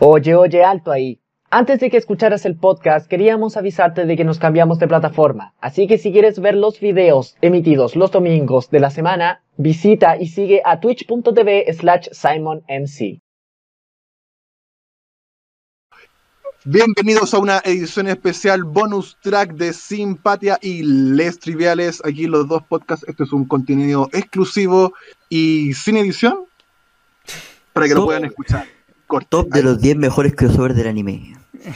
Oye, oye, alto ahí. Antes de que escucharas el podcast, queríamos avisarte de que nos cambiamos de plataforma. Así que si quieres ver los videos emitidos los domingos de la semana, visita y sigue a twitch.tv slash simonmc. Bienvenidos a una edición especial bonus track de Simpatia y Les Triviales. Aquí los dos podcasts. Este es un contenido exclusivo y sin edición para que lo puedan escuchar. Corte. Top de los 10 mejores crossovers del anime.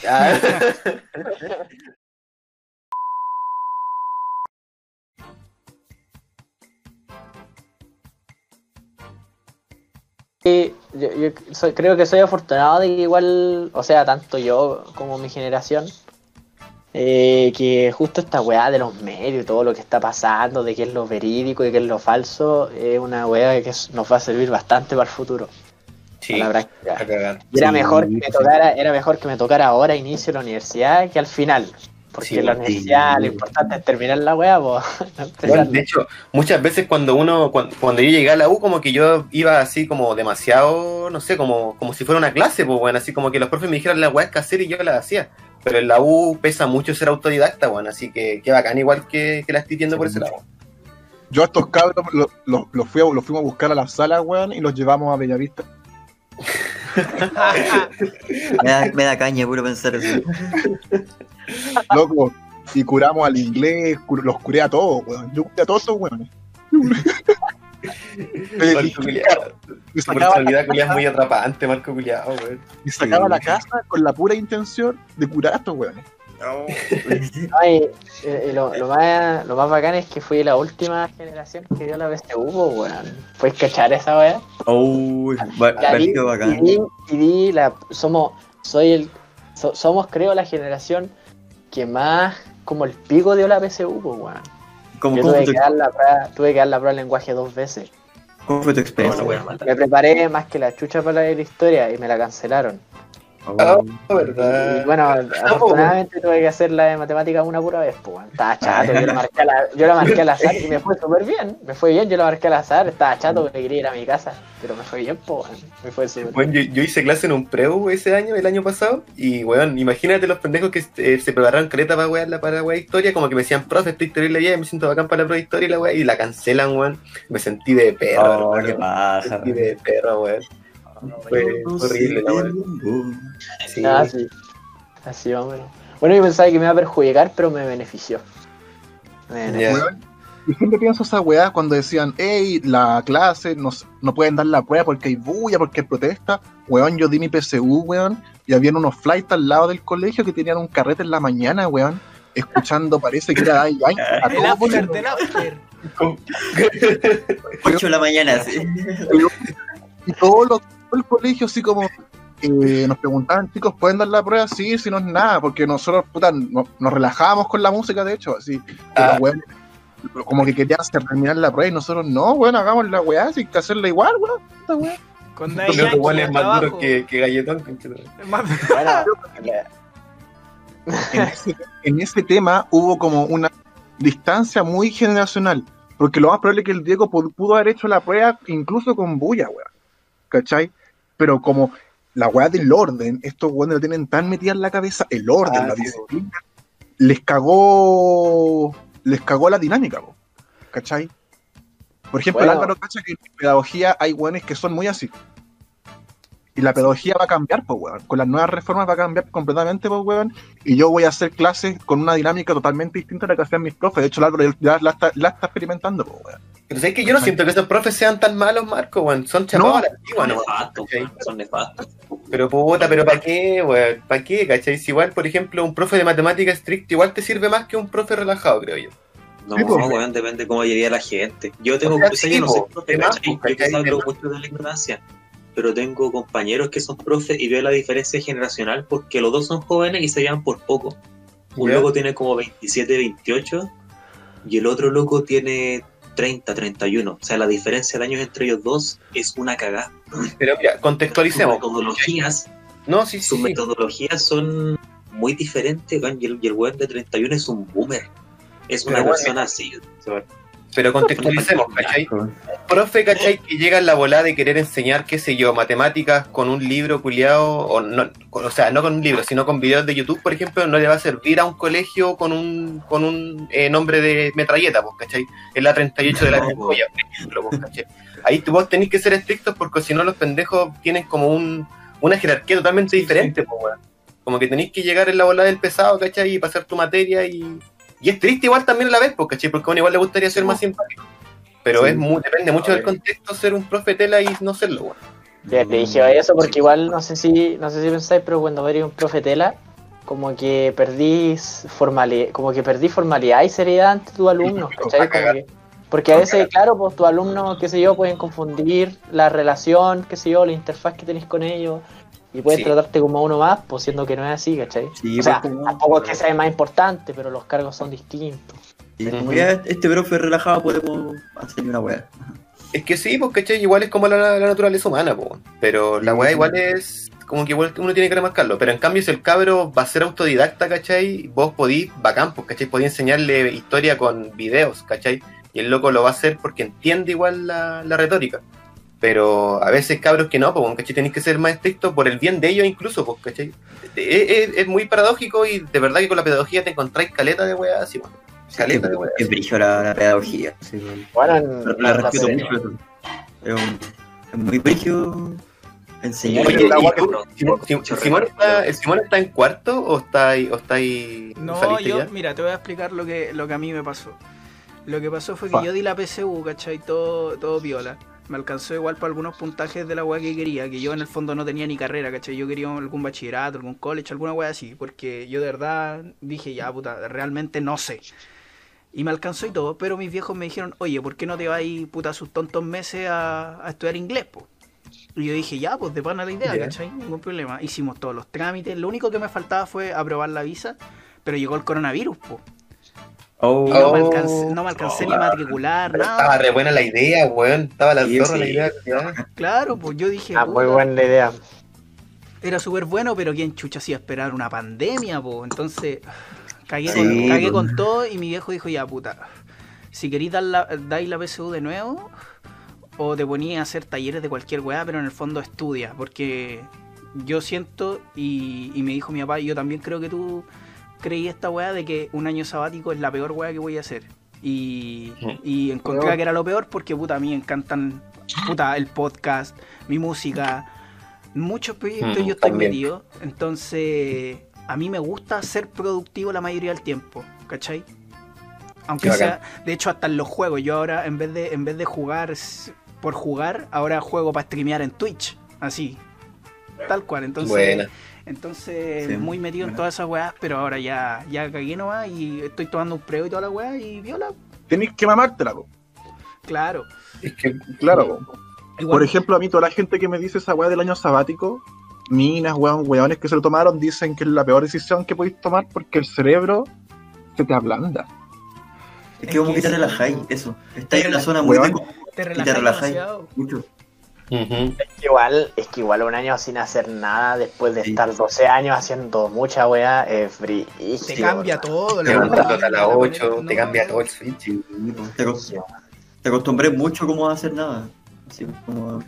Sí, yo, yo soy- creo que soy afortunado de que igual, o sea, tanto yo como mi generación, eh, que justo esta weá de los medios y todo lo que está pasando, de qué es lo verídico y qué es lo falso, es una weá que nos va a servir bastante para el futuro. Sí, la era Sí, mejor que me tocara, era mejor que me tocara ahora inicio de la universidad que al final. Porque Sí, la sí. universidad lo importante es terminar la weá, pues. Bueno, de hecho, muchas veces cuando uno, cuando, cuando yo llegué a la U, como que yo iba así como demasiado, no sé, como, como si fuera una clase, pues bueno, así como que los profes me dijeran las weas que hacer y yo las hacía. Pero en la U pesa mucho ser autodidacta, bueno, así que qué bacán igual que, que la estoy viendo por ese lado. Yo a estos cabros los los- los fui a- los fuimos a buscar a la sala, weón, y los llevamos a Bellavista. Me da, me da caña puro pensar eso. Loco, y curamos al inglés, cur- los curé a todos, weón. Yo curé a todos estos weones. Marco personalidad culiao es muy atrapante, Marco Culiao, weón. y sacaba la casa con la pura intención de curar a estos weones. Ay, eh, y lo, lo más, lo más bacán es que fui la última generación que dio la pues, weón. ¿Puedes cachar esa weá? Uy, y bacán. vi, y vi la, somos, soy el, so- somos creo la generación que más como el pico dio la pues, weón. ¿Cómo, Yo cómo tuve que, dar la prueba, tuve que dar la prueba de lenguaje dos veces. cómo fue tu experiencia? No, no, Me preparé más que la chucha para la historia y me la cancelaron. Oh. Ah, Y verdad. bueno, afortunadamente tuve que hacer la de matemáticas una pura vez, pues, weón. estaba chato, yo la marqué, la- yo la marqué al azar y me fue súper bien, me fue bien, yo la marqué al azar, estaba chato porque quería ir a mi casa, pero me fue bien, pues, weón. me fue súper bien. Bueno, yo, yo hice clase en un preu ese año, el año pasado, y weón, imagínate los pendejos que eh, se prepararon caleta para la para weá historia, como que me decían, profe, estoy terrible bien, me siento bacán para la de historia y la weá, y la cancelan, weón. Me sentí de perro, Oh, hermano. qué Me pasa. sentí de perro, weón. Fue horrible, la weá. Sí. Ah, sí. Así más o menos. Bueno, yo pensaba que me iba a perjudicar, pero me benefició. Me benefició. Ya. Weón, Y siempre pienso esa weá cuando decían, hey, la clase, no, s- no pueden dar la prueba porque hay bulla, porque hay protesta. Weón, yo di mi PSU, weón, y habían unos flights al lado del colegio que tenían un carrete en la mañana, weón, escuchando, parece que era Daddy Yankee, a El after del after. 8 de la mañana, sí. Y todo, lo- todo el colegio así como eh, nos preguntaban, chicos, ¿pueden dar la prueba? Sí, si no es nada, porque nosotros, puta, no- nos relajábamos con la música, de hecho, así. Pero, Ah. weón, como que querían terminar la prueba y nosotros, no, weón, hagamos la weá, hay que hacerla igual, weón. esta weá. Con weón Yankee es más duro que, que galletón, más- Bueno, En ese, en ese tema hubo como una distancia muy generacional, porque lo más probable es que el Diego pu- pudo haber hecho la prueba incluso con bulla, weón. ¿Cachai? Pero como la weá del orden, estos weones lo tienen tan metida en la cabeza, el orden, Ah, la sí, disciplina, les cagó, les cagó la dinámica, po, ¿cachai? Por ejemplo, Bueno. Álvaro cacha que en pedagogía hay weones que son muy así. Y la pedagogía va a cambiar, pues, weón. Con las nuevas reformas va a cambiar completamente, pues, weón. Y yo voy a hacer clases con una dinámica totalmente distinta a la que hacían mis profes. De hecho, el Álvaro ya la está, la está experimentando, pues, weón. Pero sabes que yo no siento que esos profes sean tan malos, Marco, weón. Son chapados No. a la antigua, Son ¿no? nefastos, ¿Cachai? son nefastos. Pero puta, pero ¿para qué, weón? ¿Para qué, cachai? Si igual, por ejemplo, un profe de matemática estricto igual te sirve más que un profe relajado, creo yo. No, Sí, pues. weón, depende de cómo llegue la gente. Yo tengo, O sea, sí, yo no soy profe, ¿cachai? Yo que mucho de la ignorancia, pero tengo compañeros que son profes y veo la diferencia generacional porque los dos son jóvenes y se llevan por poco. Un loco tiene como 27, 28 y el otro loco tiene 30, 31. O sea, la diferencia de años entre ellos dos es una cagada. Pero mira, Sus contextualicemos. metodologías, No, sí, sí. sus sí. metodologías son muy diferentes, y el, y el weón de 31 es un boomer. Es una Pero bueno. persona así. Pero contextualicemos, ¿cachai? Profe, ¿cachai? Que llega en la volada de querer enseñar, qué sé yo, matemáticas con un libro culiado, o, no, o sea, no con un libro, sino con videos de YouTube, por ejemplo, no le va a servir a un colegio con un, con un eh, nombre de metralleta, pues, ¿cachai? Es la 38 de la No, Tempoya, por ejemplo, pues, ¿cachai? Ahí tú- vos tenés que ser estrictos porque si no los pendejos tienen como un, una jerarquía totalmente diferente, pues. Como que tenéis que llegar en la bola del pesado, ¿cachai? Y pasar tu materia y... Y es triste igual también a la vez, ¿cachai? Porque a uno igual le gustaría ser más simpático. Pero Sí. es muy, depende mucho del contexto ser un profe tela y no serlo, weón. Ya te dije eso porque igual no sé si no sé si pensáis, pero cuando eres un profetela, como que perdí formalidad, como que perdí formalidad y seriedad ante tus alumnos, ¿cachai? Como que- porque a veces, claro, pues tus alumnos, qué sé yo, pueden confundir la relación, qué sé yo, la interfaz que tenés con ellos y pueden Sí. tratarte como uno más, pues siendo que no es así, ¿cachai? Sí, o sea, pues, como- tampoco es que sea más importante, pero los cargos son distintos. Y como ya este profe relajado podemos hacer una weá. Es que sí, pues, ¿cachai? Igual es como la, la naturaleza humana, pues. Pero la weá igual es como que igual uno tiene que remarcarlo. Pero en cambio, si el cabro va a ser autodidacta, ¿cachai? Vos podís, bacán, pues, ¿cachai? Podís enseñarle historia con videos, ¿cachai? Y el loco lo va a hacer porque entiende igual la, la retórica. Pero a veces cabros que no, pues, ¿cachai? Tenéis que ser más estrictos por el bien de ellos incluso, pues, ¿cachai? Es, es- es muy paradójico y de verdad que con la pedagogía te encontráis caleta de weá así, weón. Caleta de weá. Es brillo la, la pedagogía. sí, weón. Bueno, en, la, respeto la- mucho. eso. Es, un- es muy brillo enseñar. Oye, Oye, ¿y agua tú, que- Simón, está, ¿el Simón está en cuarto o está ahí, o está ahí No, yo, ya? mira, te voy a explicar lo que, lo que a mí me pasó. Lo que pasó fue que yo di la PSU, ¿cachai? Todo, todo viola. Me alcanzó igual para algunos puntajes de la weá que quería, que yo en el fondo no tenía ni carrera, ¿cachai? Yo quería algún bachillerato, algún college, alguna weá así, porque yo de verdad dije, ya, puta, realmente no sé. Y me alcanzó y todo, pero mis viejos me dijeron, oye, ¿por qué no te vas ahí, puta, sus tontos meses a, a estudiar inglés, po? Y yo dije, ya, pues de pana la idea, Ya. ¿cachai? Ningún problema. Hicimos todos los trámites, lo único que me faltaba fue aprobar la visa, pero llegó el coronavirus, po. Oh, Y no me alcancé, no me alcancé ni a matricular, nada. estaba re buena la idea, weón. Estaba la Sí, zorra sí. la idea. Claro, pues yo dije, Ah, muy buena idea. era súper bueno, pero ¿quién chucha hacía esperar una pandemia, po? Entonces, cagué, Sí, con, cagué con todo y mi viejo dijo, ya, puta, si queréis dar la, dais la PSU de nuevo, o te ponías a hacer talleres de cualquier weá, pero en el fondo estudia, porque yo siento, y, y me dijo mi papá, y yo también creo que tú creí esta weá de que un año sabático es la peor weá que voy a hacer. Y, y encontré que era lo peor porque, puta, a mí me encantan, puta, el podcast, mi música, muchos proyectos Ujú, yo estoy también. metido. Entonces, a mí me gusta ser productivo la mayoría del tiempo, ¿cachai? Aunque Qué sea, de hecho, hasta en los juegos, yo ahora en vez de, en vez de jugar por jugar, ahora juego para streamear en Twitch, así. Tal cual, entonces, Buena. Entonces Sí, muy metido en todas esas weas, pero ahora ya, ya cagué nomás y estoy tomando un preo y toda la wea y viola, Tenés que mamártela, po. claro. Es que, Claro, po. Igual, Por ejemplo, a mí toda la gente que me dice esa weá del año sabático, minas, weón, weones que se lo tomaron, dicen que es la peor decisión que podéis tomar porque el cerebro se te ablanda. Es que como que te relajáis, eso. Estás en una zona muy te relajáis demasiado. Es que igual, es que igual un año sin hacer nada después de Sí. estar 12 años haciendo mucha weá es brígido. Te cambia todo. la Levantándote rutina, a las la 8, manera- te cambia todo el switch. Te, te acostumbré mucho como a hacer nada. Así como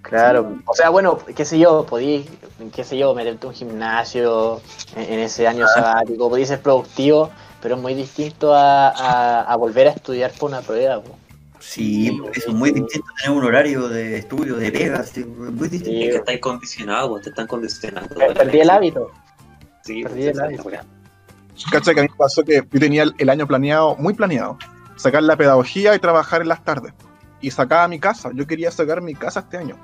Claro, o sea, bueno, qué sé yo, podí, qué sé yo, meterte un gimnasio en, en ese año sabático, podí ser productivo, pero es muy distinto a, a- a volver a estudiar por una prueba. po. Sí, eso es muy distinto tener un horario de estudio, de pega, sí, es muy distinto. Sí. Que estáis condicionados, te están condicionando. Per- Perdí el hábito. Sí, perdí el hábito. Cacha que a mí me pasó que yo tenía el, el año planeado, muy planeado, sacar la pedagogía y trabajar en las tardes. Y sacaba mi casa, yo quería sacar mi casa este año.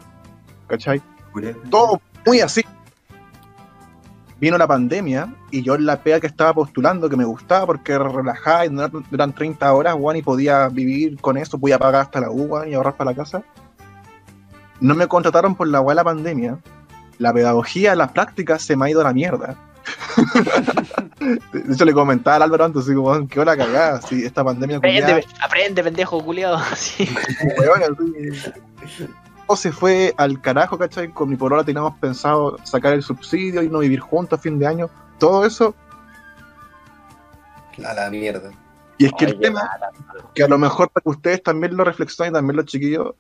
¿Cachai? Todo muy así. Vino la pandemia y yo en la pega que estaba postulando, que me gustaba porque era relajada y eran- eran 30 horas, weón, y podía vivir con eso, podía pagar hasta la U, weón, y ahorrar para la casa. No me contrataron por la weá de la pandemia. La pedagogía, las prácticas se me ha ido a la mierda. De hecho, le comentaba al Álvaro antes, así como, qué hora cagada, si esta pandemia culiada, Aprende, aprende, pendejo culiado. Sí. weón, así. Todo se fue al carajo, ¿cachai? Con mi polola teníamos pensado sacar el subsidio y no vivir juntos a fin de año. Todo eso A la mierda. Y es que Oye, el tema, que a lo mejor para que ustedes también lo reflexionen, y también los chiquillos,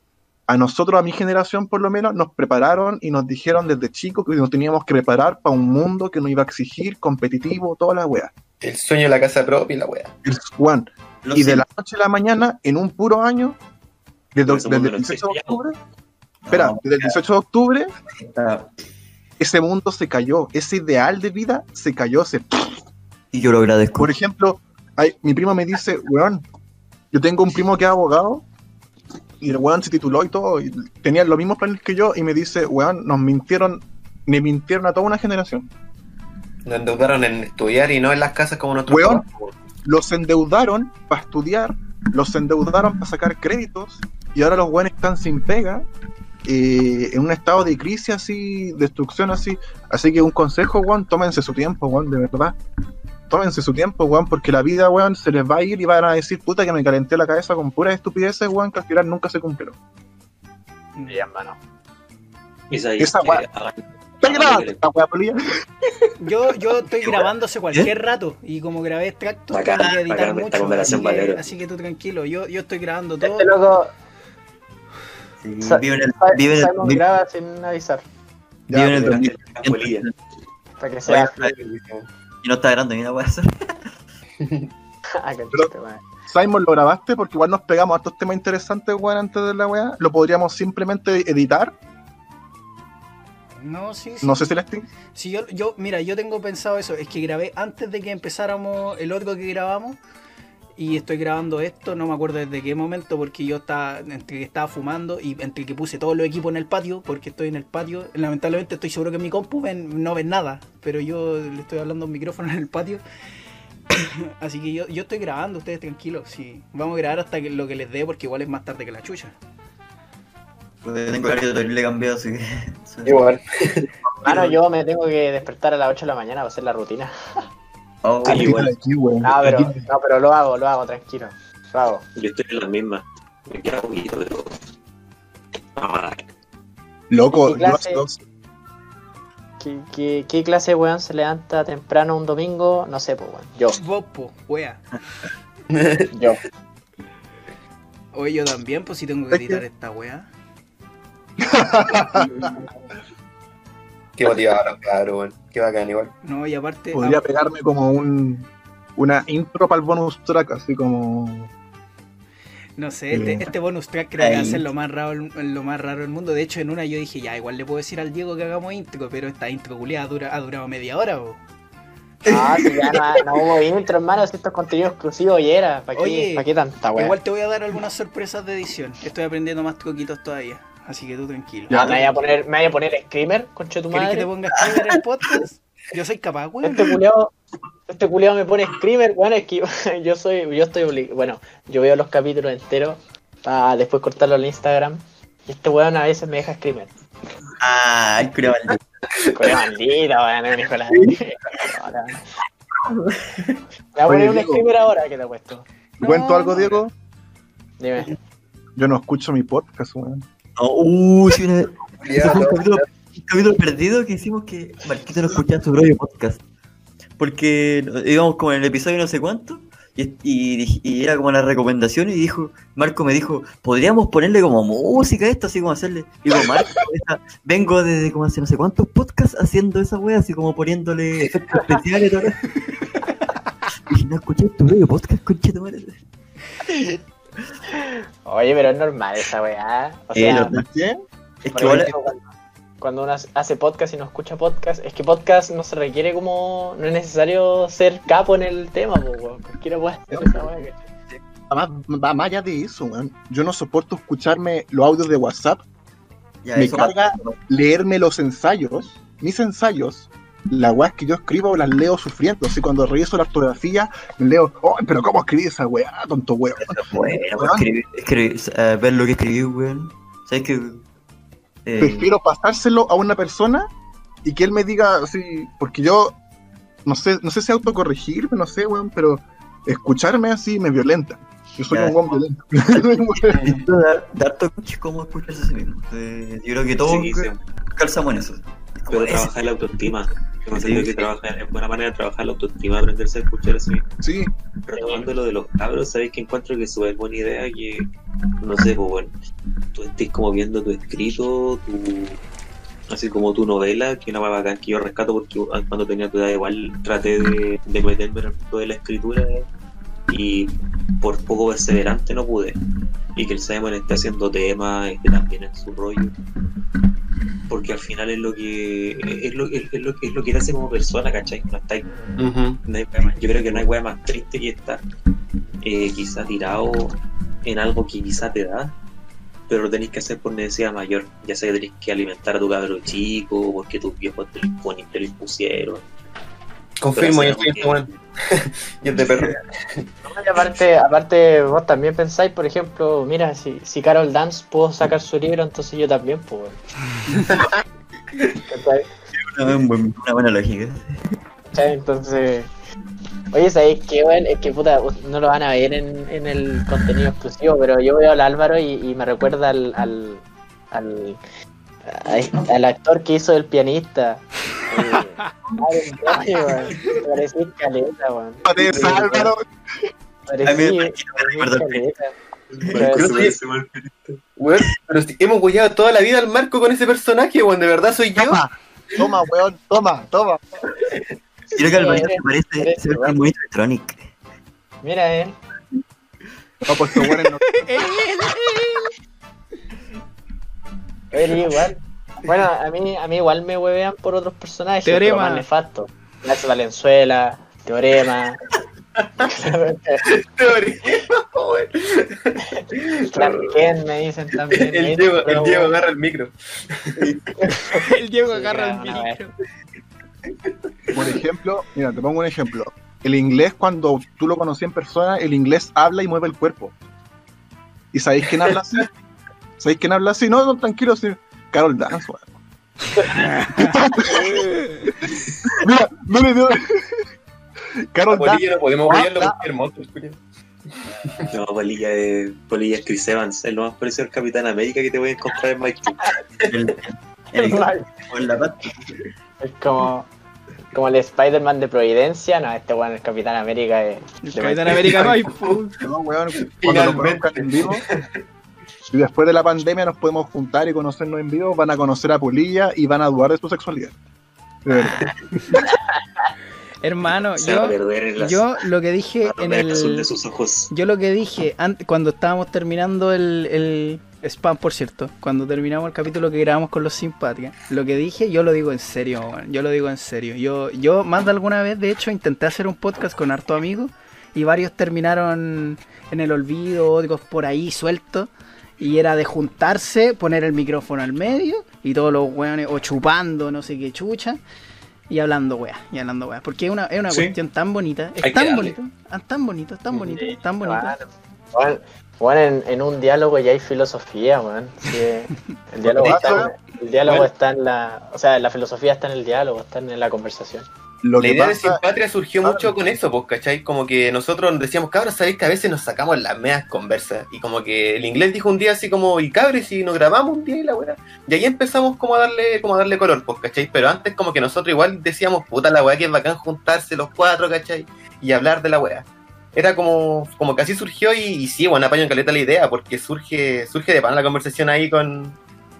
a nosotros, a mi generación por lo menos, nos prepararon y nos dijeron desde chicos que nos teníamos que preparar para un mundo que nos iba a exigir competitivo, toda la wea. El sueño de la casa propia y la wea. El Juan. Y de la noche a la mañana, en un puro año, desde, desde el no 18 de octubre, espera, No, desde el 18 de octubre, ese mundo se cayó, ese ideal de vida se cayó, se Y yo lo agradezco. Por ejemplo, hay- mi primo me dice, weón, yo tengo un primo que es abogado y el weón se tituló y todo, y tenía los mismos planes que yo y me dice, weón, nos mintieron, me mintieron a toda una generación. Nos endeudaron en estudiar y no en las casas como nuestros Weón. papás. Los endeudaron para estudiar, los endeudaron para sacar créditos y ahora los weones están sin pega, eh, en un estado de crisis así, destrucción así. Así que un consejo, weón, tómense su tiempo, weón, de verdad. Tómense su tiempo, weón, porque la vida, weón, se les va a ir y van a decir, puta, que me calenté la cabeza con puras estupideces, weón, que al final nunca se cumplieron. Sí, hermano. Esa, Esa. Yo, yo estoy grabando hace cualquier rato y como grabé extractos tengo que editar mucho, así que, así que tú tranquilo, yo, yo estoy grabando todo. Este loco Sí, Sa- vive en el, Sa- vive en el- graba sin avisar. Ya, vive en el pero- 2000. Polilla. Para que sea. Y no está grande, mira, weá. Qué chiste, weón. Simon, lo grabaste porque igual nos pegamos a estos temas interesantes, weón, antes de la weá. Lo podríamos simplemente editar. No, sí, sí. No sé si les tengo. Si yo, yo, mira, yo tengo pensado eso, es que grabé antes de que empezáramos el otro que grabamos y estoy grabando esto, no me acuerdo desde qué momento porque yo estaba, entre que estaba fumando y entre que puse todos los equipos en el patio, porque estoy en el patio, lamentablemente estoy seguro que en mi compu ven- no ven nada, pero yo le estoy hablando a un micrófono en el patio. Así que yo, yo estoy grabando, ustedes tranquilos, sí. Vamos a grabar hasta que, lo que les dé porque igual es más tarde que la chucha. Porque tengo el horario terrible cambiado, así que. Igual. Mano, yo me tengo que despertar a las 8 de la mañana para hacer la rutina. Oh, Ah, igual. Aquí, weón. No, pero, Aquí- no, pero lo hago, lo hago, tranquilo. Lo hago. Yo estoy en la misma. Me queda poquito, pero. Ah, Loco, ¿Qué clase? yo- ¿Qué, qué, qué clase de weón se levanta temprano un domingo? No sé, pues weón. Yo, Vos, po, wea. yo. Oye, yo también, pues si tengo que- editar esta wea. Qué motivado, claro, weón. Qué bacán, igual. No, y aparte. podría ah, pegarme como un una intro para el bonus track, así como No sé, este, Eh, este bonus track creo que va a ser lo más raro lo más raro del mundo. De hecho, en una yo dije, ya, igual le puedo decir al Diego que hagamos intro, pero esta intro culiada dura, ha durado media hora, po. Ah, si ya no, no hubo intro, hermano, si esto es contenido exclusivo y era. ¿Para qué, Oye, ¿pa' qué tanta weón? Igual te voy a dar algunas sorpresas de edición. Estoy aprendiendo más truquitos todavía. Así que tú tranquilo. Ah, me voy a poner, me voy a poner screamer, concha tu ¿Querés que te madre. ponga screamer en podcast? Yo soy capaz, weón. Este culiao, este culiao me pone screamer, bueno, es que yo soy, yo estoy obligado, bueno, yo veo los capítulos enteros para después cortarlo en Instagram. Y este weón a veces me deja screamer. Ah, el culiao maldito. Coño maldito, weón, Ahora. Me voy a poner un screamer ahora que te he puesto. No, ¿Cuento algo, no. Diego? Dime. Yo no escucho mi podcast, weón. No, uh, sí, una- ese fue un capítulo, un capítulo perdido que hicimos que Marquito no escuchaba su propio podcast. Porque íbamos como en el episodio no sé cuánto. Y, y- y era como la recomendación y dijo, Marco me dijo, podríamos ponerle como música a esto, así como hacerle. Y digo, Marco, esa- vengo desde como hace no sé cuántos podcasts haciendo esa wea, así como poniéndole efectos especiales y todo. Y dije, no escuché tu propio podcast, conchito madre. Oye, pero es normal esa weá. O Eh, sea, ¿Qué? Es que igual, cuando, cuando uno hace podcast y no escucha podcast, es que podcast no se requiere como. No es necesario ser capo en el tema, weón. Cualquiera puede hacer esa weá, ¿cachai? Además, va más allá de eso, weón. Yo no soporto escucharme los audios de WhatsApp, ya, me carga leerme los ensayos, mis ensayos, las weas que yo escribo las leo sufriendo. Así cuando reviso la ortografía, leo, oh, pero ¿cómo escribí esa weá, tonto weón? Bueno, pues, eh, ver lo que escribí, weón. ¿Sabes qué? Eh, Prefiero pasárselo a una persona y que él me diga así, porque yo no sé, no sé si autocorregirme, no sé, weón, pero escucharme así me violenta. Yo soy Ya. un weón violento. dar, cómo escucharse a sí mismo. Eh, yo creo que todos sí, sí. calzamos en eso. Pero Como trabajar la autoestima. Que trabajar, es buena manera de trabajar la autoestima, aprenderse a escuchar así. Sí, Retomando lo de los cabros, ¿sabéis que encuentro que es súper buena idea que, no sé, pues bueno, tú estés como viendo tu escrito, tu, así como tu novela, que una más bacán que yo rescato porque cuando tenía tu edad igual traté de, de meterme en el mundo de la escritura y por poco perseverante no pude. Y que el Simon esté haciendo temas, esté también en su rollo. Porque al final es lo que es lo, es, es lo, es lo que te hace como persona, ¿cachai? No hay wea más- yo creo que no hay wea más triste que estar eh, quizá tirado en algo que quizá te da, pero lo tenéis que hacer por necesidad mayor. Ya sea que tenéis que alimentar a tu cabro chico, porque tus viejos te lo impusieron. Confirmo, yo estoy en este. Y es de perro. No, aparte, aparte, vos también pensáis, por ejemplo, mira, si, si Carol Dance pudo sacar su libro, entonces yo también, pues. ¿Cachai? Una, un buen- una buena lógica. Entonces, oye, ¿sabéis qué, weón? Es que puta, no lo van a ver en, en el contenido exclusivo, pero yo veo al Álvaro y, y me recuerda al, al, al, al actor que hizo el pianista. Eh, ay, parecía caleta, weón. Parece Álvaro. Parecía- caleta. Pero. Weón, si hemos huellado toda la vida al Marco con ese personaje, weón. De verdad soy yo. Toma, toma, weón, toma, toma. Creo que al baño Sí, se parece, muy. Mira. No, pues weones no. Igual. Bueno, a mí, a mí igual me huevean por otros personajes, Teorema. pero más nefastos. Max Valenzuela, Teorema, weón. Clark Kent me dicen también. El. Diego, el Diego agarra el micro. El Diego Sí, agarra el micro. Por ejemplo, mira, te pongo un ejemplo. El inglés, cuando tú lo conocí en persona, el inglés habla y mueve el cuerpo. ¿Y sabéis quién habla así? ¿Sabéis quién habla así? No, no, tranquilo, sí. Carol Dance, weón. Mira, no le dio. Carol Dance. No podemos Ah, huellarlo ah. porque es hermoso. escucha. No, Polilla es, Polilla es Chris Evans, el lo más parecido al Capitán América que te voy a encontrar en Mike. El, el, el- con la pata. Es como, como el Spider-Man de Providencia. No, este weón, el Capitán América es. El de Capitán Mike- América no hay pu- No, weón, cuando lo en vivo. Y después de la pandemia nos podemos juntar y conocernos en vivo, van a conocer a Polilla y van a dudar de su sexualidad. De verdad. Hermano, yo, las yo lo que dije en el azul el. de sus ojos. Yo lo que dije antes, cuando estábamos terminando el, el spam, por cierto, cuando terminamos el capítulo que grabamos con los Simpatria, lo que dije yo lo digo en serio, yo lo digo en serio. Yo, yo más de alguna vez, de hecho, intenté hacer un podcast con harto amigos y varios terminaron en el olvido, otros por ahí sueltos. Y era de juntarse, poner el micrófono al medio y todos los weones, o chupando, no sé qué chucha, y hablando weá, y hablando weá. Porque es una, es una Sí. cuestión tan bonita, es que tan bonito, ah, tan bonito, tan bonito, Sí, tan bonito. Bueno, bueno, bueno, en, en un diálogo ya hay filosofía, weón. Sí, el diálogo, está, en- el diálogo bueno. está en la. O sea, la filosofía está en el diálogo, está en la conversación. Lo La que idea de pasa, Simpatria surgió mucho con eso, pues, ¿cachai? Como que nosotros decíamos, cabros, sabéis que a veces nos sacamos las medias conversas. Y como que el inglés dijo un día así como, y cabres, y nos grabamos un día y la weá. Y ahí empezamos como a darle, como a darle color, pues, ¿cachai? Pero antes como que nosotros igual decíamos, puta la weá que es bacán juntarse los cuatro, ¿cachai? Y hablar de la weá. Era como, como que así surgió y, y sí, bueno, apaño en caleta la idea, porque surge, surge de pan la conversación ahí con,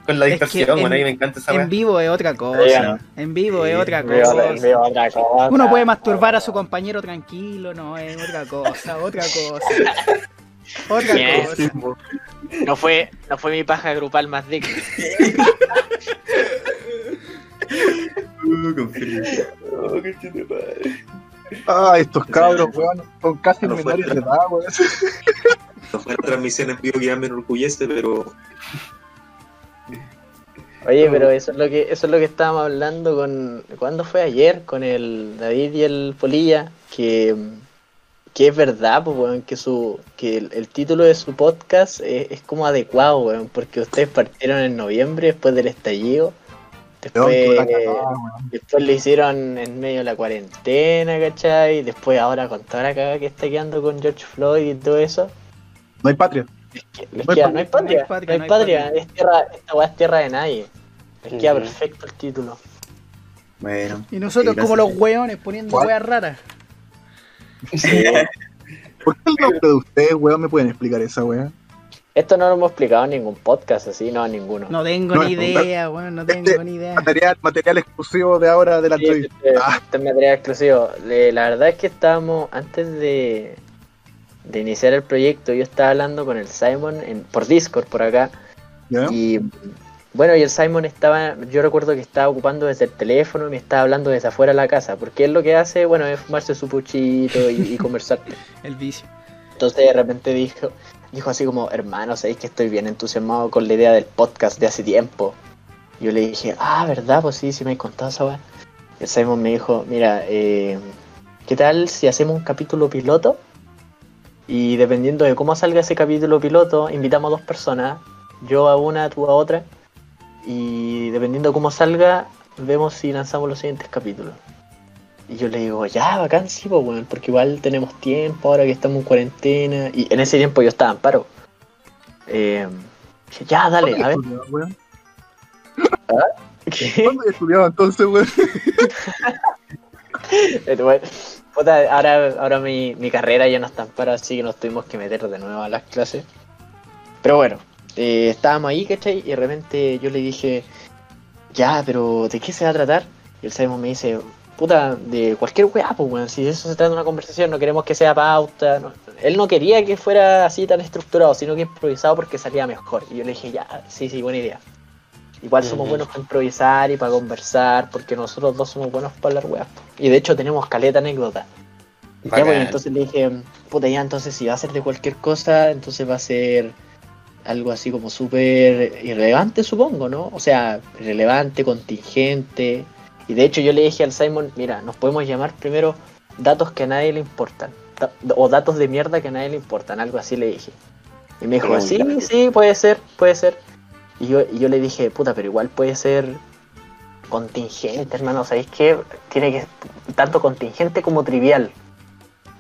con la Es en- bueno, ahí me encanta esa. En vivo es otra cosa. Sí, ¿no? En vivo es Sí, otra Veo, cosa. veo otra cosa. Uno puede masturbar a su compañero tranquilo, no, es otra cosa, otra cosa. Otra Bien. cosa. No fue, no fue mi paja grupal más digna. Uh. Oh, qué chiste padre. ah, estos cabros, weón, son casi No menores de edad, weón. No fue la transmisión en vivo que ya me enorgullece, pero Oye, pero eso es lo que eso es lo que estábamos hablando con ¿cuándo fue ayer? Con el David y el Polilla que, que es verdad, pues weón, que su que el, el título de su podcast es, es como adecuado, weón, porque ustedes partieron en noviembre después del estallido. Después, la cagada, weón. después lo hicieron en medio de la cuarentena, ¿cachai? Después ahora con toda la cagada que está quedando con George Floyd y todo eso. No hay patria. No hay patria. no hay patria, es tierra, esta weá es tierra de nadie. Les queda perfecto el título. Bueno. Y nosotros como los hueones poniendo weas raras. ¿Por qué el nombre de ustedes, weón, me pueden explicar esa weá? Esto no lo hemos explicado en ningún podcast, así, no, en ninguno. No tengo No, ni idea, weón, no tengo Este- ni idea. Material, material exclusivo de ahora de la Sí, entrevista. este, Ah. este es material exclusivo. La verdad es que estábamos, antes de, de iniciar el proyecto, yo estaba hablando con el Simon en, por Discord, por acá. Y bueno, y el Simon estaba, yo recuerdo que estaba ocupando desde el teléfono y me estaba hablando desde afuera de la casa, porque él lo que hace, bueno, es fumarse su puchito y, y conversar. El vicio. Entonces de repente dijo, dijo así como, hermano, sabéis que estoy bien entusiasmado con la idea del podcast de hace tiempo. Yo le dije, ah, ¿verdad? Pues sí, sí me has contado esa weá. Y el Simon me dijo, mira, eh, ¿qué tal si hacemos un capítulo piloto? Y dependiendo de cómo salga ese capítulo piloto, invitamos a dos personas, yo a una, tú a otra. Y dependiendo de cómo salga, vemos si lanzamos los siguientes capítulos. Y yo le digo, ya, bacán, sí, pues, weón, porque igual tenemos tiempo ahora que estamos en cuarentena. Y en ese tiempo yo estaba en paro. Eh, dije, ya, dale, a ver. ¿Qué? ¿Dónde estudiaba entonces, weón? Puta, ahora ahora mi, mi carrera ya no está en paro, así que nos tuvimos que meter de nuevo a las clases. Pero bueno, eh, estábamos ahí, ¿cachai? Y de repente yo le dije, ya, pero ¿de qué se va a tratar? Y el Simon me dice, puta, de cualquier weá, pues weón, si de eso se trata una conversación, no queremos que sea pauta. no". Él no quería que fuera así tan estructurado, sino que improvisado porque salía mejor. Y yo le dije, ya, sí, sí, buena idea. Igual somos buenos para improvisar y para conversar, porque nosotros dos somos buenos para hablar weas. Y de hecho tenemos caleta anécdota. Ya, pues, Bacán. entonces le dije, puta, ya, entonces si va a ser de cualquier cosa, entonces va a ser algo así como súper irrelevante, supongo, ¿no? O sea, relevante, contingente. Y de hecho yo le dije al Simon, mira, nos podemos llamar primero datos que a nadie le importan. da- O datos de mierda que a nadie le importan, algo así le dije. Y me dijo, sí, sí, puede ser, puede ser. Y yo, y yo le dije, puta, pero igual puede ser contingente, hermano, ¿sabéis qué? Tiene que tanto contingente como trivial.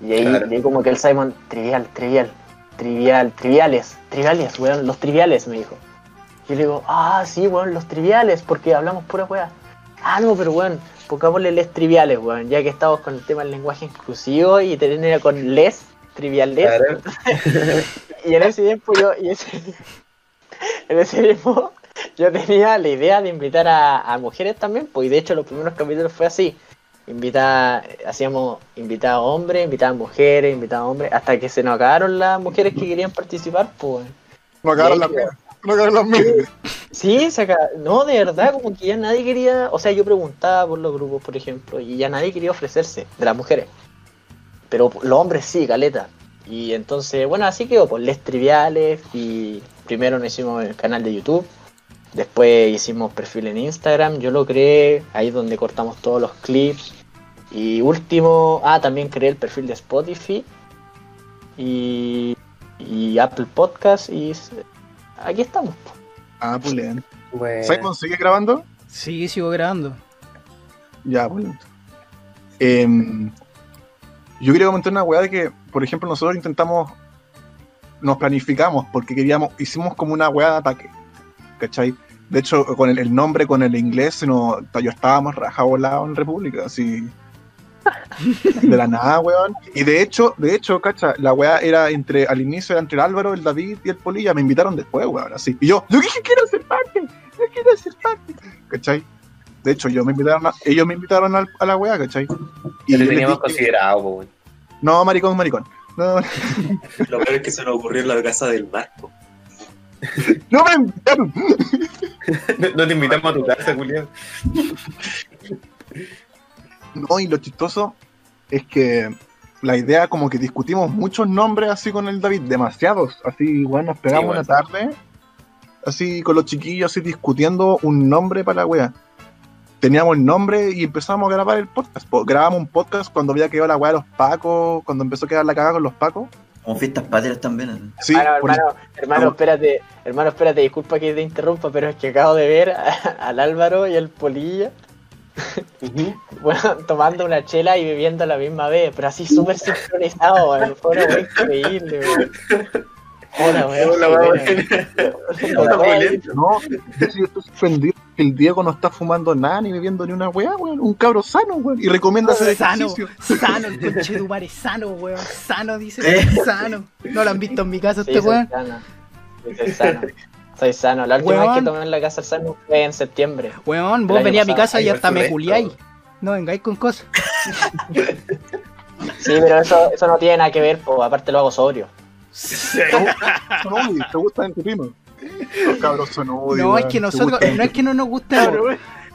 Y ahí, Claro. y ahí como que el Simon, trivial, trivial, trivial, triviales, triviales, weón, los triviales, me dijo. Yo le digo, ah, sí, weón, los triviales, porque hablamos pura weá. Ah, no, pero weón, pongámosle les triviales, weón, ya que estamos con el tema del lenguaje inclusivo y tener con les, triviales. Claro. Y en ese tiempo yo, y ese, en ese tiempo yo tenía la idea de invitar a, a mujeres también, pues y de hecho los primeros capítulos fue así. Invita, hacíamos invitar a hombres, invitar a mujeres, invitar a hombres, hasta que se nos acabaron las mujeres que querían participar, pues. No Y las mías. No agarran las mías. Sí, se acaba- no, de verdad, como que ya nadie quería, o sea, yo preguntaba por los grupos, por ejemplo, y ya nadie quería ofrecerse, de las mujeres. Pero los hombres sí, caleta. Y entonces, bueno, así quedó, pues les triviales, y primero nos hicimos el canal de YouTube, después hicimos perfil en Instagram, yo lo creé, ahí es donde cortamos todos los clips. Y último, ah, también creé el perfil de Spotify y, y Apple Podcast, y aquí estamos. pues. Ah, pulento. Bueno. ¿Simon sigue grabando? Sí, sigo grabando. Ya, pulento. Em, yo quería comentar una weá de que, por ejemplo, nosotros intentamos, nos planificamos porque queríamos, hicimos como una weá de ataque, ¿cachai? De hecho, con el, el nombre, con el inglés, no, yo estábamos raja volado en República, así. De la nada, weón. Y de hecho, de hecho, cacha, la weá era entre, al inicio era entre el Álvaro, el David y el Polilla, me invitaron después, weón, así. Y yo, yo dije, quiero ser parte, yo quiero ser parte, ¿cachai? De hecho, yo me invitaron a- ellos me invitaron al- a, la weá, ¿cachai? Te les teníamos dije, considerado, weón. no, maricón, maricón. No, Lo peor es que se nos ocurrió en la casa del Marco. no me invitaron. No, no te invitamos a tu casa, Julián. No, y lo chistoso es que la idea como que discutimos muchos nombres así con el David, demasiados, así igual nos pegamos Sí, una bueno. tarde, así con los chiquillos así discutiendo un nombre para la wea. Teníamos el nombre y empezamos a grabar el podcast. po. Grabamos un podcast cuando había quedado la wea de los pacos, cuando empezó a quedar la cagada con los pacos. Como fiestas patrias también. ¿eh? Sí, hermano, por- hermano, espérate, hermano, espérate, disculpa que te interrumpa, pero es que acabo de ver a- al Álvaro y al Polilla, bueno, tomando una chela y bebiendo a la misma vez, pero así súper sincronizado, fue una increíble, weón. Hola, weón. Hola, weón. weón. muy lento. No, yo sí estoy sorprendido que el Diego no está fumando nada ni bebiendo ni una weá, weón. Un cabro sano, weón. Y recomienda hacer Sano, ejercicio. sano, el conche tu madre, sano, weón. Sano, dice, Eh. sano. No lo han visto en mi casa este soy weón. soy sano. Soy sano. La última Weón. vez que tomé en la casa el sano fue en septiembre. Weón, vos venís a mi casa y hasta me culiáis. No vengáis con cosas. Sí, pero eso, eso no tiene nada que ver, pues aparte lo hago sobrio. Sonudi, ¿te gustan en tu primo? Los cabros sonudi, No, es que nosotros, no es que no nos guste.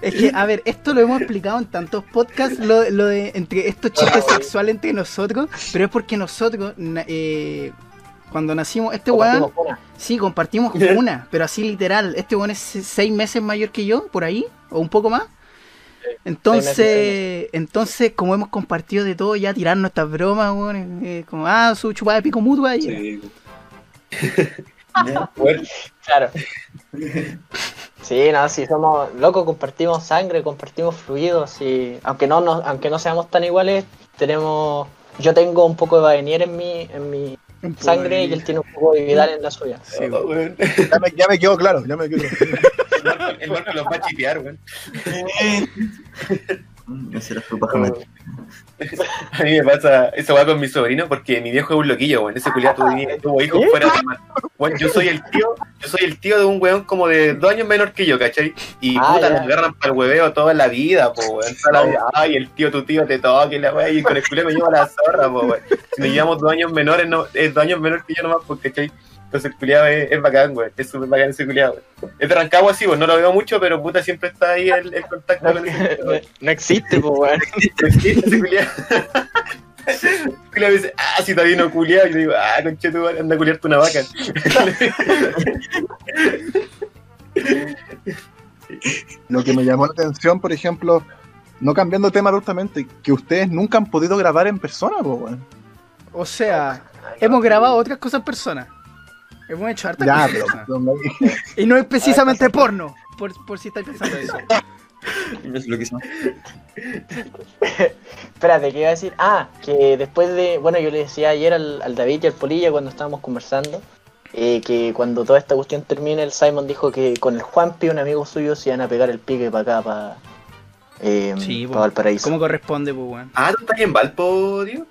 Es que, a ver, esto lo hemos explicado en tantos podcasts, lo, lo de entre estos chistes sexuales entre nosotros, pero es porque nosotros, eh, cuando nacimos, este weón, sí, compartimos una, pero así literal, este weón es se- seis meses mayor que yo, por ahí, o un poco más. Entonces, entonces, como hemos compartido de todo, ya tirar nuestras bromas, weón, eh, como, ah, su chupada de pico mutua, y, Sí. Claro. Sí, no, si somos locos, compartimos sangre, compartimos fluidos, y aunque no, nos- aunque no seamos tan iguales, tenemos, yo tengo un poco de Bavenier en mi, en mi sangre y él tiene un poco de Vidal en la suya. Sí, weón. Ya me, ya me quedó claro, ya me quedó claro. El Marco los va a chipear, weón. Esa era su paja mental. A mí me pasa eso va con mi sobrino porque mi viejo es un loquillo, weón. Ese culiado tuvo, tuvo hijos fuera de mar. Weón, yo soy el tío, yo soy el tío de un weón como de dos años menor que yo, ¿cachai? Y Ah, puta, nos agarran para el hueveo toda la vida, po, weón. Toda la vida, ay, el tío, tu tío te toca y la weá, y con el culiado me lleva la zorra, po, weón. Si nos llevamos dos años menores, no, es dos años menor que yo nomás, pues, ¿cachai? Entonces el culiado es, es bacán, weón. Es súper bacán ese culiado, weón. Es de Rancagua, sí, weón. No lo veo mucho, pero puta, siempre está ahí el, el contacto No, con culiao, weón. no existe, pues, weón. Ese culiao. Ese culiao me dice, ah, si todavía no culiao. Y yo digo, ah, conche madre, anda a culiarte una vaca. Lo que me llamó la atención, por ejemplo, no cambiando tema abruptamente, que ustedes nunca han podido grabar en persona, weón. O sea, hemos grabado otras cosas en persona. Hemos hecho Ya, pero persona. Y no es precisamente porno, por, por si estáis pensando eso. No es lo que son. Espérate, ¿qué iba a decir? Ah, que después de. Bueno, yo le decía ayer al, al David y al Polilla cuando estábamos conversando. eh, que cuando toda esta cuestión termine, el Simon dijo que con el Juanpi, un amigo suyo, se iban a pegar el pique para acá, para. Eh, Sí, para. Valparaíso. ¿Cómo corresponde, pues? Ah, ¿tú estás en Valpo, tío?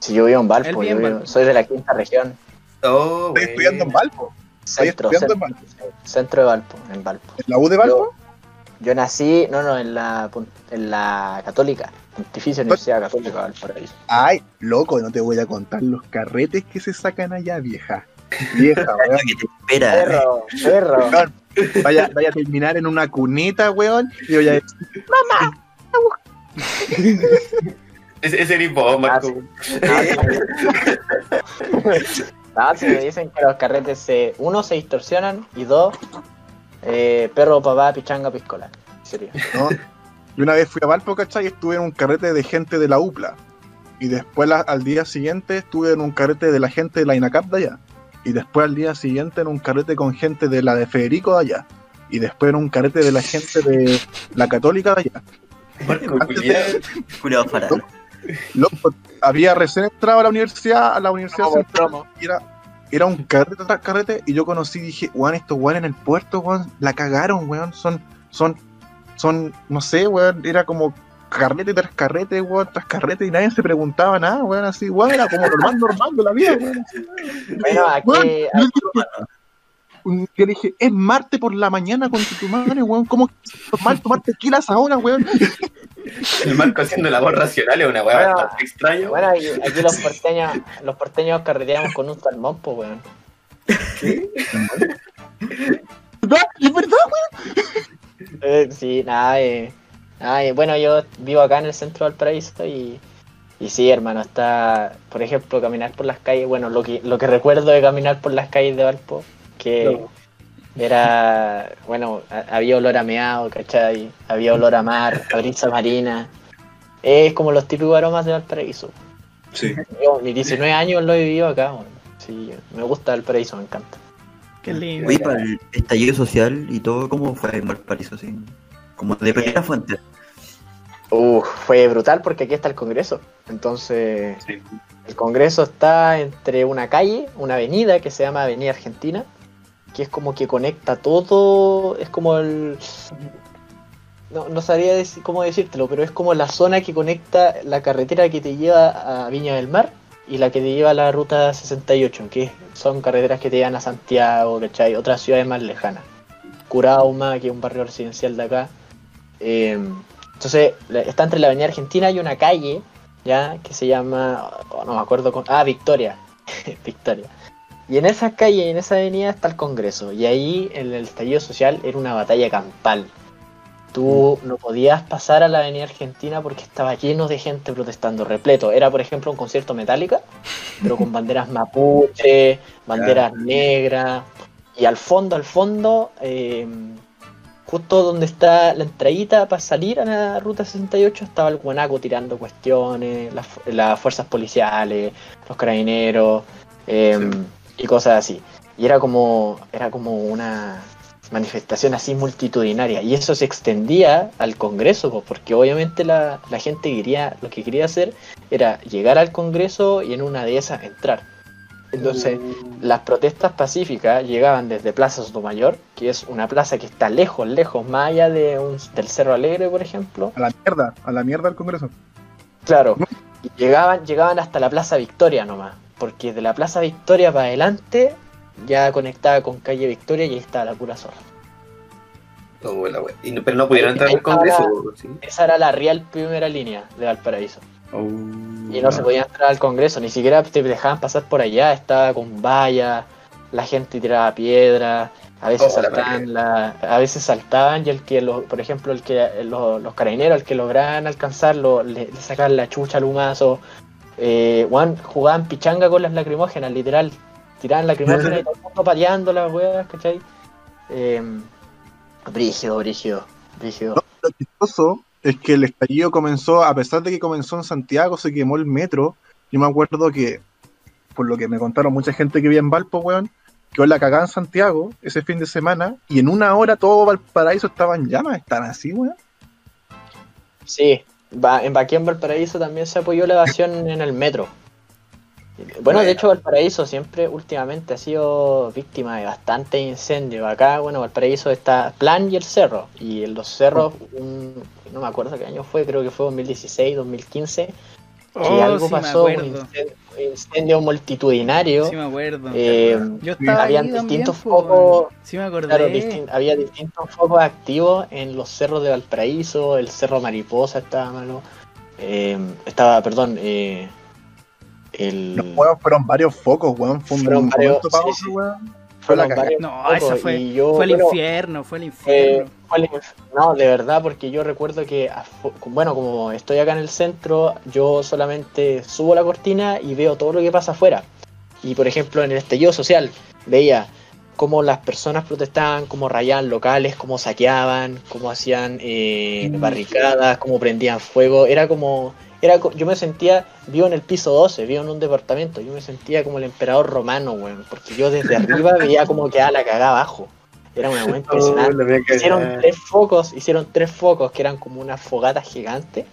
Si yo vivo en Valpo, yo vivo- Valpo. soy de la quinta región. Oh, Estoy estudiando en Valpo. Estoy Centro, estudiando en Valpo. centro de Valpo, en Valpo. ¿En la U de Valpo? Yo nací, no, no, en la, en la Católica, Pontificia Universidad Católica de Valparaíso. Ay, loco, no te voy a contar los carretes que se sacan allá, vieja. Vieja, weón. ¿Qué te espera? Perro, perro. Weón, Vaya, vaya a terminar en una cunita, weón. Y voy a decir, Ese, ese eres vos, Marco. Ah, No, si me dicen que los carretes, se, uno, se distorsionan y dos, eh, perro, papá, pichanga, piscola. Sería. ¿no? Y una vez fui a Valpo, ¿cachai? Y estuve en un carrete de gente de la UPLA. Y después la- al día siguiente estuve en un carrete de la gente de la INACAP de allá. Y después al día siguiente en un carrete con gente de la de Federico de allá. Y después en un carrete de la gente de la Católica de allá. Marco, Antes culiao. de-. Loco, había recién entrado a la universidad, a la universidad y era, era un carrete tras carrete, y yo conocí y dije, weón, estos weón en el puerto, weón, la cagaron, weón, son, son, son, no sé, weón, era como carrete tras carrete, weón, tras carrete, y nadie se preguntaba nada, weón, así, weón, era como normal, normal de la vida, weón. Bueno, Weón, aquí, yo le dije, es Marte por la mañana con tu madre, weón, ¿cómo es normal tomar tequilas ahora, weón? El Marco haciendo la voz racional es una weá Bueno, bastante extraña. bueno, aquí, aquí los porteños, los porteños carreteamos con un salmón, pues, weón. ¿Verdad? Es verdad, weón. Eh, sí, nada, eh, nada, eh, bueno, yo vivo acá en el centro de Valparaíso y, y sí, hermano, está, por ejemplo, caminar por las calles, bueno, lo que, lo que recuerdo de caminar por las calles de Valpo, que era, bueno, ha- había olor a meado, ¿cachai? Había olor a mar, a brisa marina, es como los típicos aromas de Valparaíso. Sí. Yo, mis 19 años lo he vivido acá, bueno. sí, me gusta Valparaíso, me encanta. Qué lindo. Oye, para el estallido social y todo, ¿cómo fue en Valparaíso? Así? Como de primera fuente. Uf, fue brutal porque aquí está el Congreso. Entonces, Sí. El Congreso está entre una calle, una avenida que se llama Avenida Argentina, que es como que conecta todo, es como el... No, no sabría deci- cómo decírtelo, pero es como la zona que conecta la carretera que te lleva a Viña del Mar y la que te lleva a la ruta 68, que son carreteras que te llevan a Santiago, ¿cachai? Otras ciudades más lejanas. Curauma, que es un barrio residencial de acá. Eh, entonces, está entre la Avenida Argentina y una calle, ya, que se llama, oh, no me acuerdo, con, ah, Victoria, Victoria. Y en esa calle, en esa avenida está el Congreso, y ahí en el estallido social era una batalla campal. Tú no podías pasar a la Avenida Argentina porque estaba lleno de gente protestando, repleto. Era, por ejemplo, un concierto metálica, pero con banderas mapuche, banderas negras, y al fondo, al fondo, eh, justo donde está la entradita para salir a la ruta 68 estaba el guanaco tirando cuestiones, las, fu- las fuerzas policiales, los carabineros eh, y cosas así. Y era como, era como una manifestación así multitudinaria. Y eso se extendía al Congreso, pues, porque obviamente la, la gente quería, lo que quería hacer era llegar al Congreso y en una de esas entrar. Entonces, las protestas pacíficas llegaban desde Plaza Sotomayor, que es una plaza que está lejos, lejos, más allá de un- del Cerro Alegre, por ejemplo. A la mierda, a la mierda del Congreso. Claro, y llegaban, llegaban hasta la Plaza Victoria nomás, porque de la Plaza Victoria para adelante ya conectaba con calle Victoria y ahí estaba la pura zorra. Oh, la. Y no- pero no pudieron entrar al Congreso. ¿sí? Esa era la real primera línea de Valparaíso. Oh, Y no se podía entrar al Congreso, ni siquiera te dejaban pasar por allá, estaba con vallas, la gente tiraba piedras, a veces Oh, saltaban, la- a veces saltaban y el que, lo- por ejemplo, el que los, los carabineros, el que lograban alcanzarlo, le, le sacaban la chucha al humazo, eh, weón, jugaban pichanga con las lacrimógenas, literal, tiraban lacrimógenas y todo el mundo pateando las weas, ¿cachai? Eh, brígido, brígido, brígido. Lo chistoso es que el estallido comenzó, a pesar de que comenzó en Santiago, se quemó el metro. Yo me acuerdo que, por lo que me contaron mucha gente que vivía en Valpo, weón, quedó la cagada en Santiago ese fin de semana y en una hora todo Valparaíso estaba en llamas. Están así, weón. Sí, va, en Valparaíso también se apoyó la evasión en el metro. Bueno, de hecho Valparaíso siempre últimamente ha sido víctima de bastante incendios. Acá, bueno, Valparaíso está Plan y el Cerro. Y en los cerros, un- no me acuerdo qué año fue, creo que fue 2016, 2015, que Oh, algo sí pasó, un incendio, incendio multitudinario. Sí me acuerdo. Eh, Yo estaba habían también, distintos focos. Sí me acordé. Claro, distin- había distintos focos activos en los cerros de Valparaíso, el cerro Mariposa estaba malo, eh, estaba, perdón, eh, el... Los fueron varios focos, weón. Fue un Fueron varios, momento sí, sí. weón. Fue la fueron cagada. varios No, esa fue, yo, fue el bueno, infierno, fue el eh, infierno. fue el inf- no, de verdad, porque yo recuerdo que, bueno, como estoy acá en el centro, yo solamente subo la cortina y veo todo lo que pasa afuera. Y por ejemplo, en el estallido social, veía cómo las personas protestaban, cómo rayaban locales, cómo saqueaban, cómo hacían eh, barricadas, cómo prendían fuego. Era como, era, yo me sentía, vivo en el piso 12, vivo en un departamento, yo me sentía como el emperador romano, weón, porque yo desde arriba veía como que la cagada abajo. Era una weá impresionante. Hicieron tres focos, hicieron tres focos que eran como una fogata gigante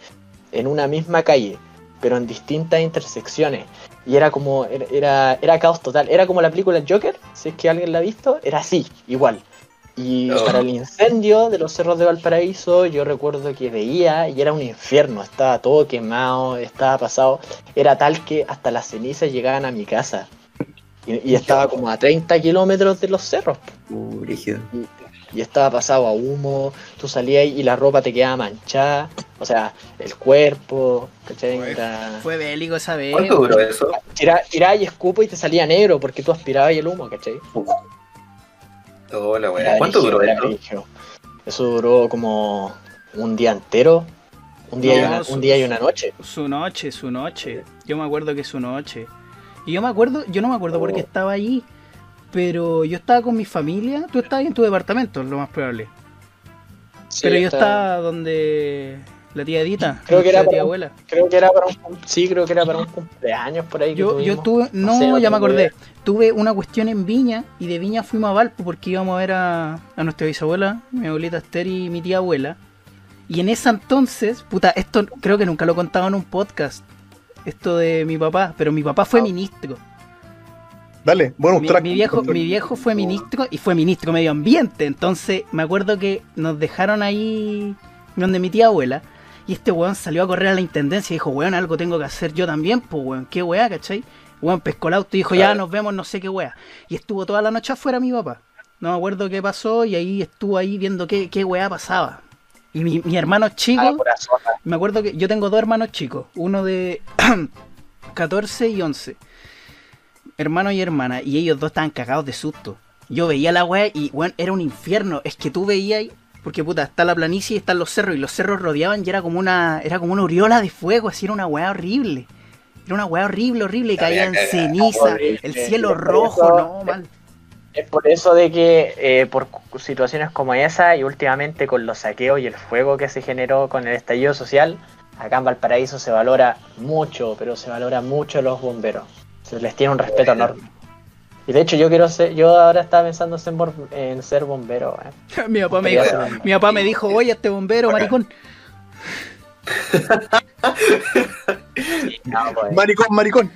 en una misma calle, pero en distintas intersecciones. Y era como, era, era, era caos total. Era como la película Joker, si es que alguien la ha visto, era así, igual. Y Oh. para el incendio de los cerros de Valparaíso, yo recuerdo que veía y era un infierno, estaba todo quemado, estaba pasado. Era tal que hasta las cenizas llegaban a mi casa. Y, y estaba como a 30 kilómetros de los cerros. Uh, brígido. y estaba pasado a humo, tú salías y la ropa te quedaba manchada, o sea, el cuerpo, ¿cachai? Fue- Era- Fue bélico esa vez. ¿Cuánto duró eso? Tira- Tirabas y escupo y te salía negro porque tú aspirabas y el humo, ¿cachai? Oh, ¿Cuánto duró era eso? duró como un día entero, un día, y, No, una, su- un día y una noche. Su noche, su noche. Yo me acuerdo que su noche. Y yo me acuerdo, yo no me acuerdo por qué Oh. estaba allí, pero yo estaba con mi familia. Tú estabas en tu departamento, lo más probable. pero yo estaba donde la tía Edita, Creo que la era tía para- abuela. Creo que era para un, sí, creo que era para un cumpleaños por ahí. que Yo, yo tuve, no, sé, no ya me acordé. idea. Tuve una cuestión en Viña y de Viña fuimos a Valpo porque íbamos a ver a, a nuestra bisabuela, mi abuelita Esther y mi tía abuela. Y en ese entonces, puta, esto creo que nunca lo he contado en un podcast. esto de mi papá, pero mi papá fue ministro. Dale, bueno, Mi, track. mi viejo, mi viejo fue ministro y fue ministro medio ambiente. Entonces me acuerdo que nos dejaron ahí donde mi tía abuela. Y este weón salió a correr a la intendencia y dijo, weón, algo tengo que hacer yo también, pues weón, qué weá, ¿cachai? Weón pescó el auto y dijo, ya nos vemos, no sé qué weá. Y estuvo toda la noche afuera mi papá. No me acuerdo qué pasó y ahí estuvo ahí viendo qué, qué weá pasaba. Y mi, mi hermano chico, zorra. me acuerdo que yo tengo dos hermanos chicos, uno de 14 y 11, hermano y hermana, y ellos dos estaban cagados de susto. Yo veía la weá y, weón, era un infierno. Es que tú veías, porque puta, está la planicie y están los cerros, y los cerros rodeaban y era como una, era como una aureola de fuego, así era una weá horrible. Era una weá horrible, horrible, y caían ceniza, horrible. el cielo rojo, eso- no, mal. Es por eso de que eh, por situaciones como esa y últimamente con los saqueos y el fuego que se generó con el estallido social, acá en Valparaíso se valora mucho, pero se valora mucho los bomberos. Se les tiene un respeto enorme. Y de hecho yo quiero ser, yo ahora estaba pensando en ser, bor- en ser bombero. eh. mi, papá me dijo, mi papá me dijo, oye, este bombero, maricón. No, pues. Maricón, maricón.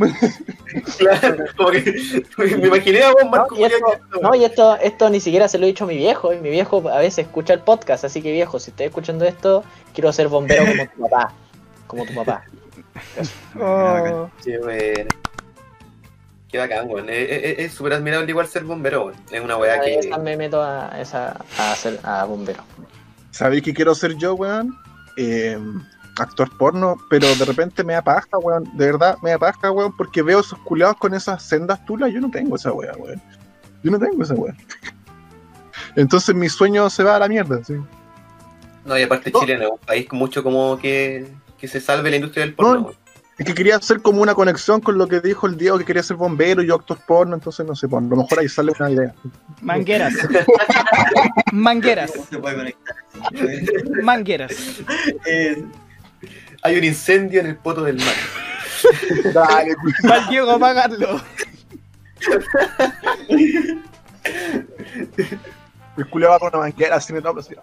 Claro, como que me imaginé a vos, Marco No, y esto, no, y esto, esto ni siquiera se lo he dicho a mi viejo, y mi viejo a veces escucha el podcast, así que viejo, si estás escuchando esto, quiero ser bombero como tu papá. Como tu papá. Oh. Qué bueno. Qué bacán, weón. Es- súper admirable igual ser bombero, weón. Es una weá que. Esa me meto a, esa, a ser a bombero. ¿Sabéis qué quiero ser yo, weón? Eh, actor porno, pero de repente me da paja, weón. De verdad, me da paja, weón, porque veo esos culiados con esas sendas tulas. Yo no tengo esa weá, weón. Yo no tengo esa weá. Entonces mi sueño se va a la mierda, sí. No, y aparte No. Chile no es un país mucho como que, que se salve la industria del porno. No. weón. Es que quería hacer como una conexión con lo que dijo el Diego, que quería ser bombero y yo actor porno, entonces no sé, pues, a lo mejor ahí sale una idea. Mangueras. Mangueras. ¿Cómo se puede conectar? Mangueras. Eh, Hay un incendio en el poto del mar. Dale, Va el Diego a apagarlo. el culiado va con una manguera así me así.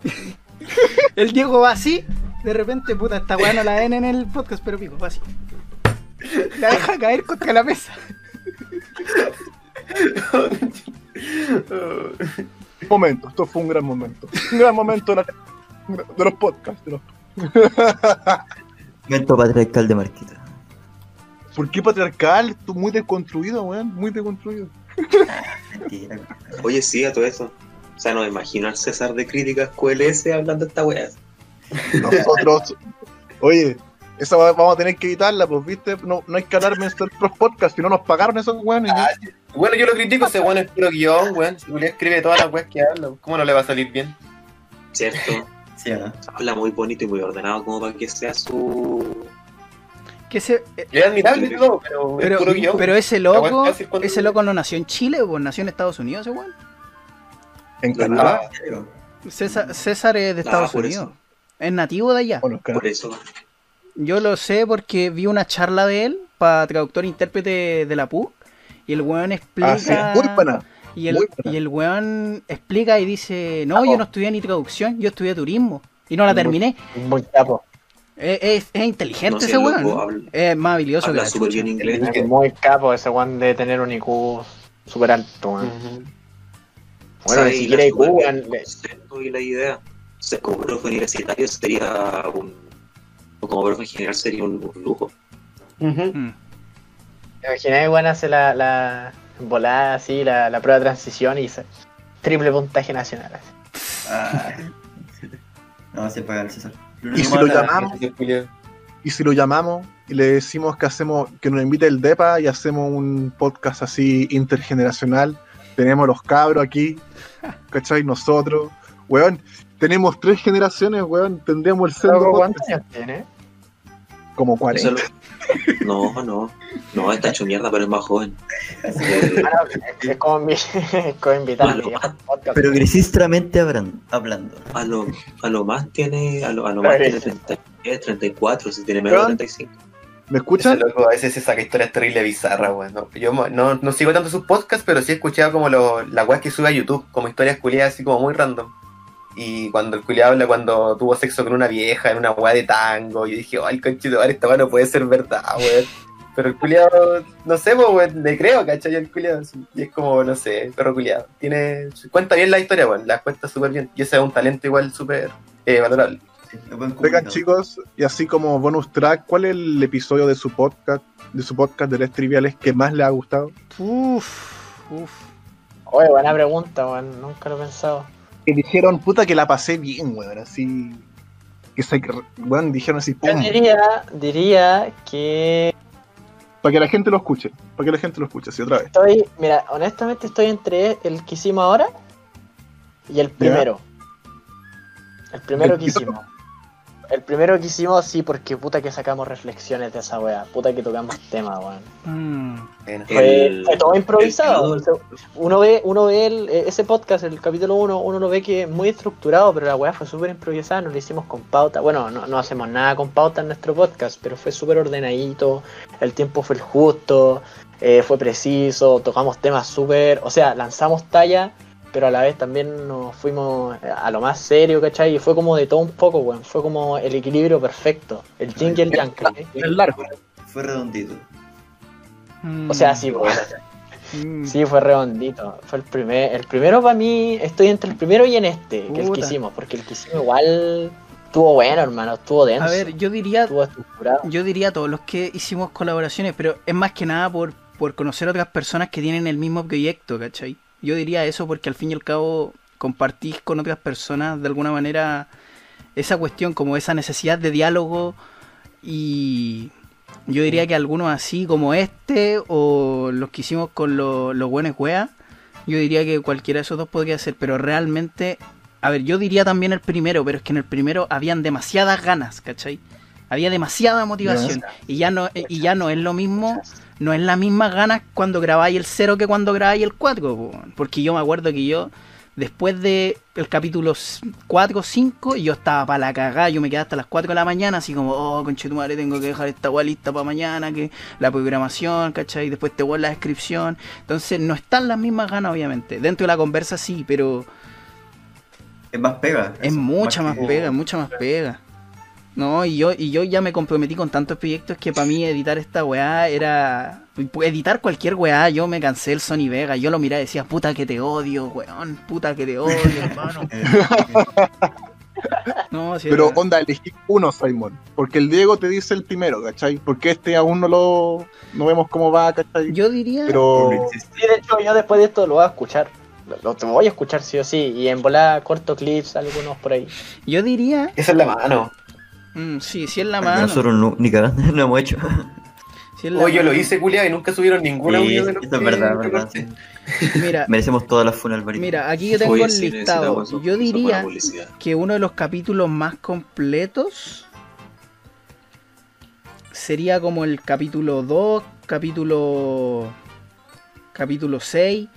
El Diego va así. De repente, puta, esta weá no la ven en el podcast, pero pico, va así. La deja caer contra la mesa. Momento, esto fue un gran momento. Un gran momento de, la- de los podcasts. de los- Momento patriarcal de Marquita. ¿Por qué patriarcal? Esto muy desconstruido, weón, muy desconstruido. Mentira. Oye, sí, a todo eso. O sea, no me imagino al César de Críticas QLS hablando de esta wea. Nosotros, oye, esa va- vamos a tener que editarla, pues, viste, no, no hay que hablar de nuestros podcasts, si no nos pagaron esos weones. ¿no? Bueno, yo lo critico, ese weón es puro guion, weón. Si Julián escribe todas las weas que habla, ¿cómo no le va a salir bien? ¿Cierto? ¿Sí o no? Habla muy bonito y muy ordenado como para que sea su... Que ese, eh, Es admirable y todo, pero, pero, es puro guion. pero ese loco, ese loco no nació en Chile, pues nació en Estados Unidos, ese weón. En Ah, Canadá. César, César es de Ah, Estados Unidos. eso. Es nativo de allá. Bueno. Por eso. Yo lo sé porque vi una charla de él para traductor e intérprete de la PUC. Y el weón explica. Ah, sí, muy buena. Y el, Muy buena. y el weón explica y dice, no, yo no estudié ni traducción, yo estudié turismo. Y no la terminé. Muy capo. Es, es- es inteligente No sé, ese weón. Es más habilidoso que Habla la súper chucha. bien inglés. que- Muy capo ese one de tener un IQ súper alto, weón. Ujú. Bueno, ni siquiera IQ, weón. el concepto y la idea. Ser como profe universitario sería un... Como profe en general sería un, un lujo. Mm. ¿Te imaginas, weón, hace la, la volada así, la, la prueba de transición y se- triple puntaje nacional. así. Ah. No, se paga el César. Y si lo llamamos, y si lo llamamos y le decimos que hacemos, que nos invite el DEPA y hacemos un podcast así intergeneracional, tenemos los cabros aquí, ¿cachai? Nosotros, weón, tenemos tres generaciones, weón, tendríamos el centro ¿Cuántos años tiene? Como 40. Eso lo- No, no. No, está hecho mierda, pero es más joven. Es- como, mi, como. Pero gresistramente hablan- hablando. a, lo, a lo más tiene... A lo, a lo más tiene 33, 34, si tiene menos de 35. ¿Me Ese escuchan? loco a veces se saca historias terribles bizarras, weón. No, yo no, no sigo tanto sus podcasts, pero sí he escuchado como lo, las weas que sube a YouTube, como historias culiadas así como muy random. Y cuando el culiado habla cuando tuvo sexo con una vieja en una wea de tango, yo dije, ay, conchito, esta wea no puede ser verdad, weón. Pero el culiado, no sé, weón, le creo, ¿cachai? El culiado, y es como, no sé, perro culiado. Tiene, cuenta bien la historia, weón, la cuenta súper bien. Y ese es un talento igual súper eh, valorable. Vengan chicos, y así como bonus track, ¿cuál es el episodio de su podcast, de su podcast de Les Triviales que más le ha gustado? Uf, uf. Oye, buena pregunta, weón. Nunca lo he pensado. Que dijeron, puta que la pasé bien, weón, así. Que se, weón, dijeron así, Yo pum, diría, diría que para que la gente lo escuche, para que la gente lo escuche, así otra vez. estoy, mira, honestamente estoy entre el que hicimos ahora y el primero. El primero ¿El que hicimos. El primero que hicimos, sí, porque puta que sacamos reflexiones de esa wea. Puta que tocamos temas, weón. Mm. Bueno. Fue, El- fue todo improvisado. el- uno ve, uno ve el- eh, ese podcast, el capítulo 1, uno lo ve que es muy estructurado, pero la weá fue súper improvisada, no lo hicimos con pauta. Bueno, no, no hacemos nada con pauta en nuestro podcast, pero fue súper ordenadito, el tiempo fue el justo, eh, fue preciso, tocamos temas súper, o sea, lanzamos talla, pero a la vez también nos fuimos a lo más serio, ¿cachai? Y fue como de todo un poco, weón, fue como el equilibrio perfecto, el yin y el yang. Es largo. Fue redondito. Mm. O sea, sí, weón. Mm. Sí, fue redondito. Fue el primer, el primero para mí, estoy entre el primero y en este, que el que Puta. hicimos, porque el que hicimos igual estuvo bueno, hermano, estuvo denso. A ver, yo diría, estuvo estructurado. yo diría todos los que hicimos colaboraciones, pero es más que nada por, por conocer otras personas que tienen el mismo proyecto, ¿cachai? Yo diría eso porque al fin y al cabo compartís con otras personas de alguna manera esa cuestión, como esa necesidad de diálogo y yo diría que algunos así como este o los que hicimos con lo- los buenos weas, yo diría que cualquiera de esos dos podría ser, pero realmente, a ver, yo diría también el primero, pero es que en el primero habían demasiadas ganas, ¿cachai? Había demasiada motivación y ya no y ya no es lo mismo, no es la misma ganas cuando grabáis el cero que cuando grabáis el 4, porque yo me acuerdo que yo después de el capítulo 4 o 5 yo estaba para la cagada, yo me quedé hasta las 4 de la mañana así como, oh, conchetumare, tengo que dejar esta weá lista para mañana, que la programación, ¿cachai? Después te voy la descripción. Entonces no están las mismas ganas, obviamente. Dentro de la conversa sí, pero Es más pega. es mucha más que- pega, mucha más pega. No, y yo, y yo ya me comprometí con tantos proyectos que para mí editar esta weá era. Editar cualquier weá, yo me cansé el Sony Vega. Yo lo miraba y decía, puta que te odio, weón. Puta que te odio, hermano. No, sí, Pero era- onda, elegí uno, Simon. Porque el Diego te dice el primero, ¿cachai? Porque este aún no lo. No vemos cómo va, ¿cachai? yo diría. Pero. Sí, de hecho, yo después de esto lo voy a escuchar. Lo, te voy a escuchar sí o sí. Y en volar corto clips, algunos por ahí. Yo diría. Esa es la mano. Mm, sí, sí es la mano. Nosotros no, ni cagando no hemos hecho. sí es la Oye, yo lo hice, culiado, y nunca subieron ningún Sí, audio de los eso es verdad, verdad. Mira, Merecemos todas las funas, Alvarito. mira, aquí yo tengo Oye, el sí, listado. eso, Yo diría que uno de los capítulos más completos sería como el capítulo 2, capítulo capítulo 6,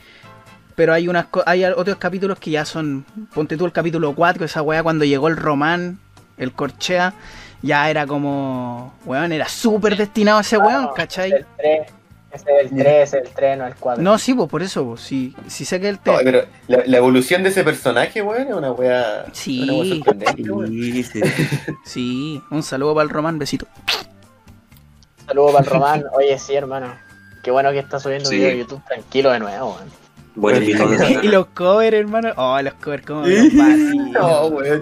pero hay unas co- hay otros capítulos que ya son ponte tú el capítulo 4, esa weá cuando llegó el Román, el Corchea, ya era como weón, era súper destinado a ese weón, ¿cachai? El 3, ese es el 3, ese es el 3, no el 4. No, sí, pues por eso, pues, sí, sí sé que el No, te- pero la, la evolución de ese personaje, weón, es una wea. Sí. una wea sorprendente, weón. Sí, sí. Sí, un saludo para el Román, besito. Saludos para el Román. Oye, sí, hermano. Qué bueno que está subiendo Sí. video de YouTube tranquilo de nuevo, weón. Buen episodio. y los covers, hermano. Oh, los covers, como. No, weón.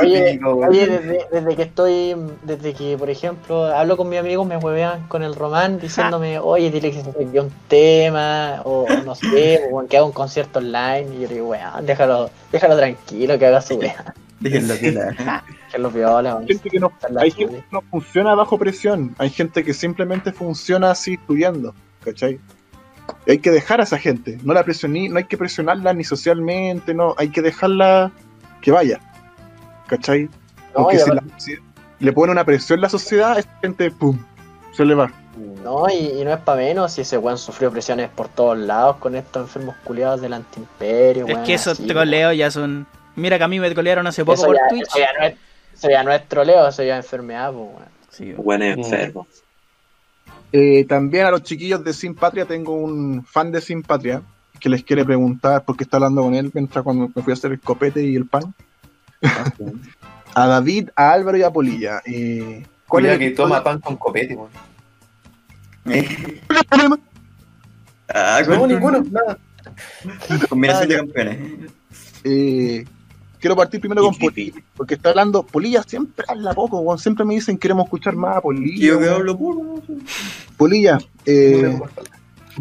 Oye, oye desde, desde que estoy, desde que, por ejemplo, hablo con mis amigos, me huevean con el Román diciéndome, oye, dile que se envió un tema, o, no sé, o que haga un concierto online. Y yo digo, weón, déjalo, déjalo tranquilo, que haga su weá, Déjenlo que la. viola, Hay gente que no, hay gente que no funciona bajo presión. Hay gente que simplemente funciona así estudiando, ¿cachai? Hay que dejar a esa gente. No la presioní, no hay que presionarla ni socialmente, no. Hay que dejarla que vaya, ¿cachai? No, Porque si aparte- la- si le pone una presión la sociedad, esa gente, ¡pum! Se le va. No, y, y no es para menos si ese weón sufrió presiones por todos lados con estos enfermos culiados del antiimperio, Es weón, que esos troleos ya son. Mira que a mí me trolearon hace poco Eso por ya, Twitch. eso ya no es, eso ya no es troleo, eso ya es enfermedad, pues, weón. Sí, Buen enfermo. Eh, también a los chiquillos de Sin Patria tengo un fan de Sin Patria que les quiere preguntar porque está hablando con él mientras cuando me fui a hacer el copete y el pan. a David, a Álvaro y a Polilla. Eh, ¿Cuál es el que toma pan con copete, weón. Eh, ¿Cuál es el problema? Ah, No, ninguno, nada. Combinación Ah, de campeones. Eh, quiero partir primero con Polilla, porque está hablando, Polilla siempre habla poco, weón. siempre me dicen queremos escuchar más a Polilla. Yo que hablo puro. Polilla, eh,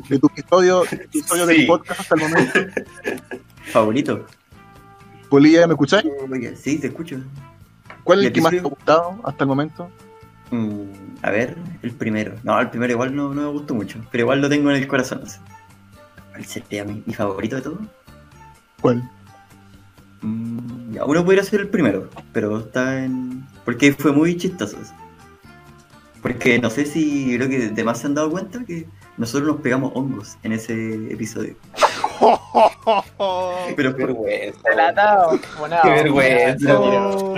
de tu episodio, episodio del Sí. podcast hasta el momento. Favorito. Polilla, ¿me escucháis? Oye, Sí, te escucho. ¿Cuál es ¿Y el que más te ha gustado hasta el momento? Mm, a ver, el primero. No, el primero igual no, no me gustó mucho, pero igual lo tengo en el corazón. ¿Cuál sería mi, mi favorito de todo? ¿Cuál? Mm, ya, uno podría ser el primero, pero está en... Porque fue muy chistoso. Porque no sé si creo que demás se han dado cuenta que nosotros nos pegamos hongos en ese episodio. Pero Qué vergüenza. Relatado, funado. Qué vergüenza. Tiro.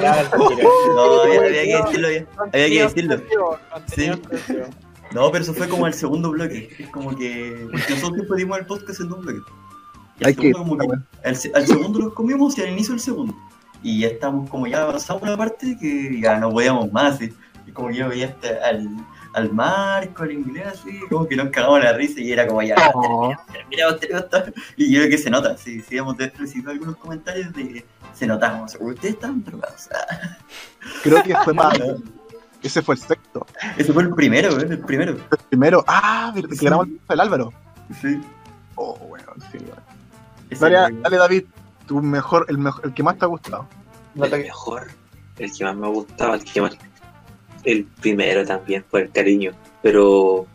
no, había, había que decirlo ya. Había que decirlo. Sí. No, pero eso fue como el segundo bloque. Es como que. Porque nosotros siempre dimos el podcast en dos bloques. Y al segundo, como que- al, se- al segundo los comimos y al inicio el segundo. Y ya estamos como ya avanzamos una parte que ya no podíamos más. Y, y como que yo veía hasta al, al Marco, al inglés, así, como que nos cagamos la risa y era como ya. Y yo creo que se nota, sí, sí, hemos recibido algunos comentarios de. Se sea, ustedes están drogados. Creo que fue más. Ese fue el sexto. Ese fue el primero, ¿eh? el primero. El primero, ah, que Sí. el Álvaro. Sí. Oh, weón, sí, weón. Dale, David, tu mejor, el, mejor, el que más te ha gustado. El mejor, el que más me gustaba, el que más. El primero también, por el cariño, pero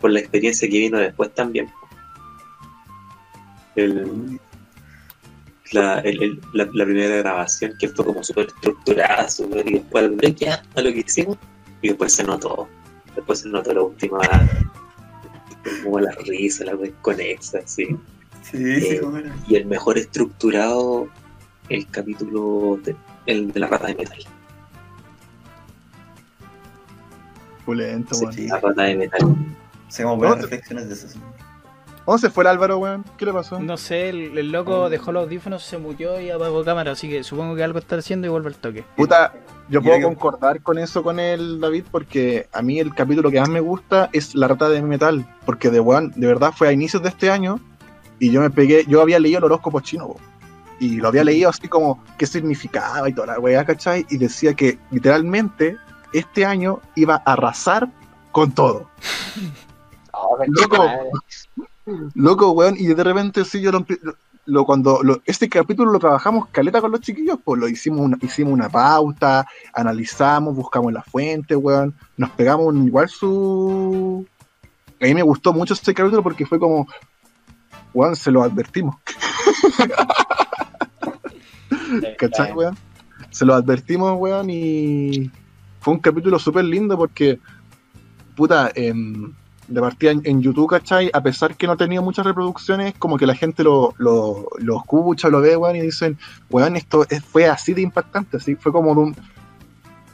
por la experiencia que vino después también. El, la, el- el- la, la primera grabación que fue como súper estructurada, súper, y después ya, a lo que hicimos, y después se notó. Después se notó la última. como la risa, la desconexa, sí. Sí, Eh, cómo y el mejor estructurado el capítulo de, el de la rata de metal. Pulento, Sí. La rata de metal. Hacemos buenas reflexiones de eso. sí. ¿Dónde se fue el Álvaro, weón? ¿Qué le pasó? No sé, el, el loco dejó los audífonos, se murió y apagó cámara, así que supongo que algo está haciendo y vuelve al toque. Puta, yo puedo concordar con eso con el David porque a mí el capítulo que más me gusta es La Rata de Metal, porque de, weón, de verdad fue a inicios de este año y yo me pegué, yo había leído el horóscopo chino po, y lo había leído así como qué significaba y toda la weá, ¿cachai? Y decía que literalmente este año iba a arrasar con todo. Oh, Loco. Loco, weón, y de repente sí yo lo, lo- cuando lo- este capítulo lo trabajamos caleta con los chiquillos, pues lo hicimos una, hicimos una pauta, analizamos, buscamos la fuente, weón, nos pegamos un- igual su a mí me gustó mucho este capítulo porque fue como weón, se lo advertimos, ¿cachai, weón? Se lo advertimos, weón, y fue un capítulo súper lindo porque puta, em, de partida en, en YouTube, ¿cachai? A pesar que no tenía muchas reproducciones, como que la gente lo, lo, lo escucha, lo ve, weón, y dicen, weón, esto es- fue así de impactante, así, fue como de un...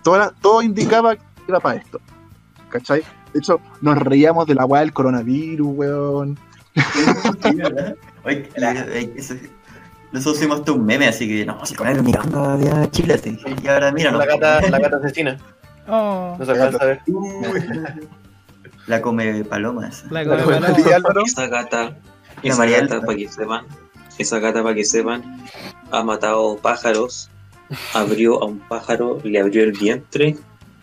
Toda, todo indicaba que iba para esto, ¿cachai? De hecho, nos reíamos de la weá del coronavirus, weón. Eso- nosotros hicimos hasta un meme, así que no, si con él mirando había Chile, así. Y ahora mira, La gata, la gata asesina. Oh, No se alcanza a ver. La come palomas. la de Álvaro, Esa gata, La esa María gata para que sepan, esa gata para que sepan, ha matado pájaros, abrió a un pájaro, le abrió el vientre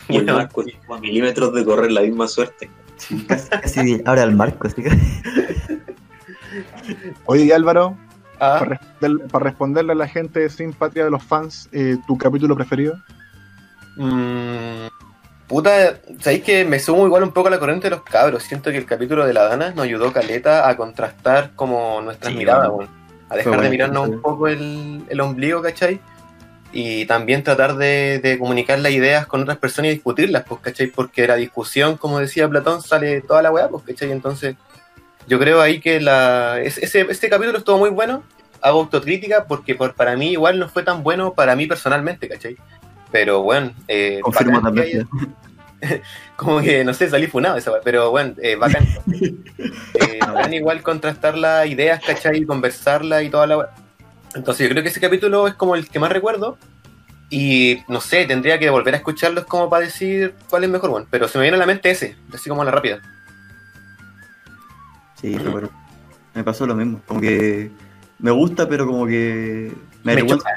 y el marco estuvo a milímetros de correr la misma suerte. Sí, casi, casi ahora el marco, así que. oye, y Álvaro, Ah, para, responder- para responderle a la gente de Sin Patria de los fans, eh, ¿tu capítulo preferido? mm, puta, sabéis que me sumo igual un poco a la corriente de los cabros. Siento que el capítulo de la Dana nos ayudó caleta a contrastar como nuestras Sí, miradas, bueno. A dejar bueno, de mirarnos sí. un poco el, el ombligo, ¿cachai? Y también tratar de, de comunicar las ideas con otras personas y discutirlas, pues, ¿cachai? Porque de la discusión, como decía Platón, sale toda la weá, pues, ¿cachai? Entonces, yo creo ahí que la, ese, ese, este capítulo estuvo muy bueno. Hago autocrítica porque por, para mí igual no fue tan bueno para mí personalmente, ¿cachai? Pero bueno, eh, Confirmo bacán que también. haya- como que no sé, salí funado esa pero bueno, eh, bacán. Eh, bacán igual contrastar las ideas, ¿cachai? Conversarla y toda la. Entonces yo creo que ese capítulo es como el que más recuerdo. Y no sé, tendría que volver a escucharlos como para decir cuál es mejor, bueno. Pero se me viene a la mente ese, así como a la rápida. Sí, pero me pasó lo mismo. Como que me gusta, pero como que me Me choca.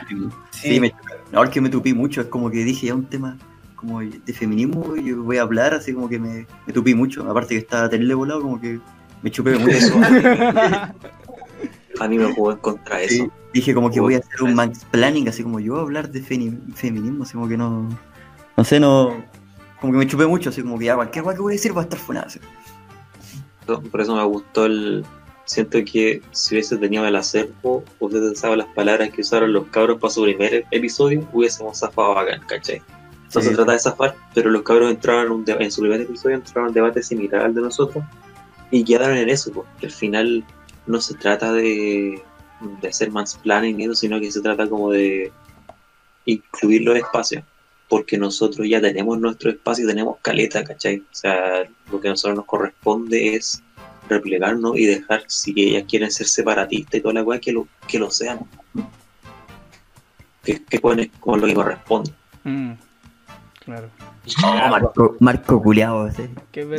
Sí, me choca. Ahora que me tupí mucho, es como que dije ya un tema como de feminismo y voy a hablar, así como que me, me tupí mucho. Aparte que estaba terrible volado, como que me chupé mucho. A mí me jugó en contra de Sí, eso. dije como que voy a hacer un mansplaining, así como yo hablar de feminismo, así como que no. No sé, no. Como que me chupé mucho, así como que ya cualquier cosa que voy a decir va a estar funado. así. Por eso me gustó el. Siento que si hubiese tenido el acervo, hubiese usado las palabras que usaron los cabros para su primer episodio, hubiésemos zafado bacán, ¿cachai? No Sí. se trata de zafar, pero los cabros entraron en, su primer episodio, entraron en un debate similar al de nosotros y quedaron en eso, porque al final no se trata de, de hacer mansplaining y eso, sino que se trata como de incluir los espacios, porque nosotros ya tenemos nuestro espacio y tenemos caleta, ¿cachai? O sea, lo que a nosotros nos corresponde es replegarnos y dejar, si ellas quieren ser separatistas y toda la weá, que lo, que lo sean. Que, que pone como lo que corresponde. Mm, claro. Oh, Marco, Marco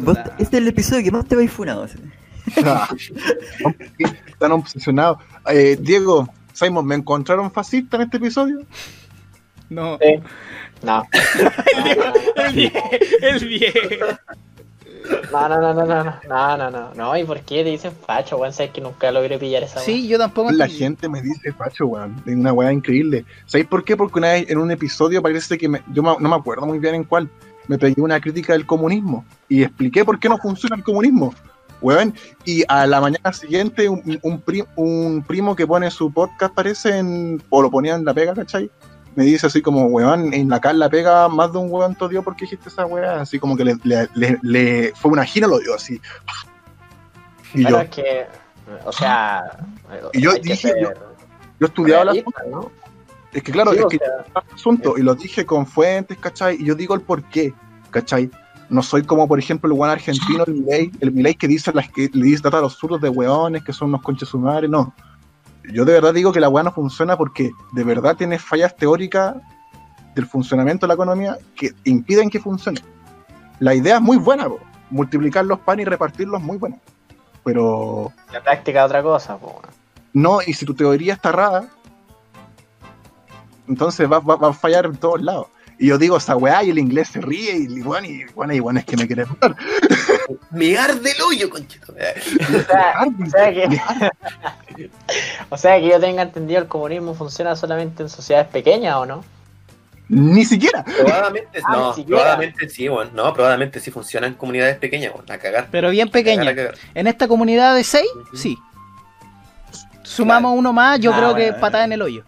Vos- verdad. este es el episodio que más te vais funado. así. Están obsesionados. Eh, Diego, Simon, ¿me encontraron fascista en este episodio? No. Sí. No. El viejo. El viejo. No, no, no, no, no, no, no, no, no, no, ¿y por qué te dicen facho, weón? Sabes que nunca logré pillar esa Sí, yo tampoco. La gente me dice facho, weón. Es una weá increíble. ¿Sabéis por qué? Porque una vez en un episodio parece que me- yo no me acuerdo muy bien en cuál. Me pegué una crítica del comunismo y expliqué por qué no funciona el comunismo. Weón, y a la mañana siguiente un, un pri- un primo que pone su podcast parece en, o lo ponía en la pega, ¿cachai? Me dice así como, weón, en la la pega más de un weón te odió porque dijiste esa weá, así como que le, le- le- le- fue una gina lo dio así. Y Bueno, yo, es que, o sea, Y yo dije, ser yo- yo estudiaba la ¿no? Es que claro, Sí, es que sea, asunto y lo dije con fuentes, ¿cachai? Y yo digo el por qué, ¿cachai? No soy como, por ejemplo, el buen argentino, el Milei, el Milei que dice las que le dice trata a los zurdos de hueones, que son unos conches su madre, no. Yo de verdad digo que la hueá no funciona porque de verdad tiene fallas teóricas del funcionamiento de la economía que impiden que funcione. La idea es muy buena, po. multiplicar los panes y repartirlos es muy buena. Pero la práctica es otra cosa, po, no, y si tu teoría está errada, entonces va, va- va a fallar en todos lados. Y yo digo esa weá y el inglés se ríe y bueno, y bueno, y bueno es que me quiere matar. Migar del hoyo, conchito. O sea, o sea que, o sea que yo tenga entendido el comunismo funciona solamente en sociedades pequeñas, ¿o no? Ni siquiera. Probablemente, Ah, no, ni siquiera. probablemente sí, bueno, no, probablemente sí funciona en comunidades pequeñas, bueno, a cagar. Pero bien cagar, pequeña. cagar. En esta comunidad de 6, Ujú. sí. Sumamos uno más, yo Ah, creo bueno, que bueno. patada en el hoyo.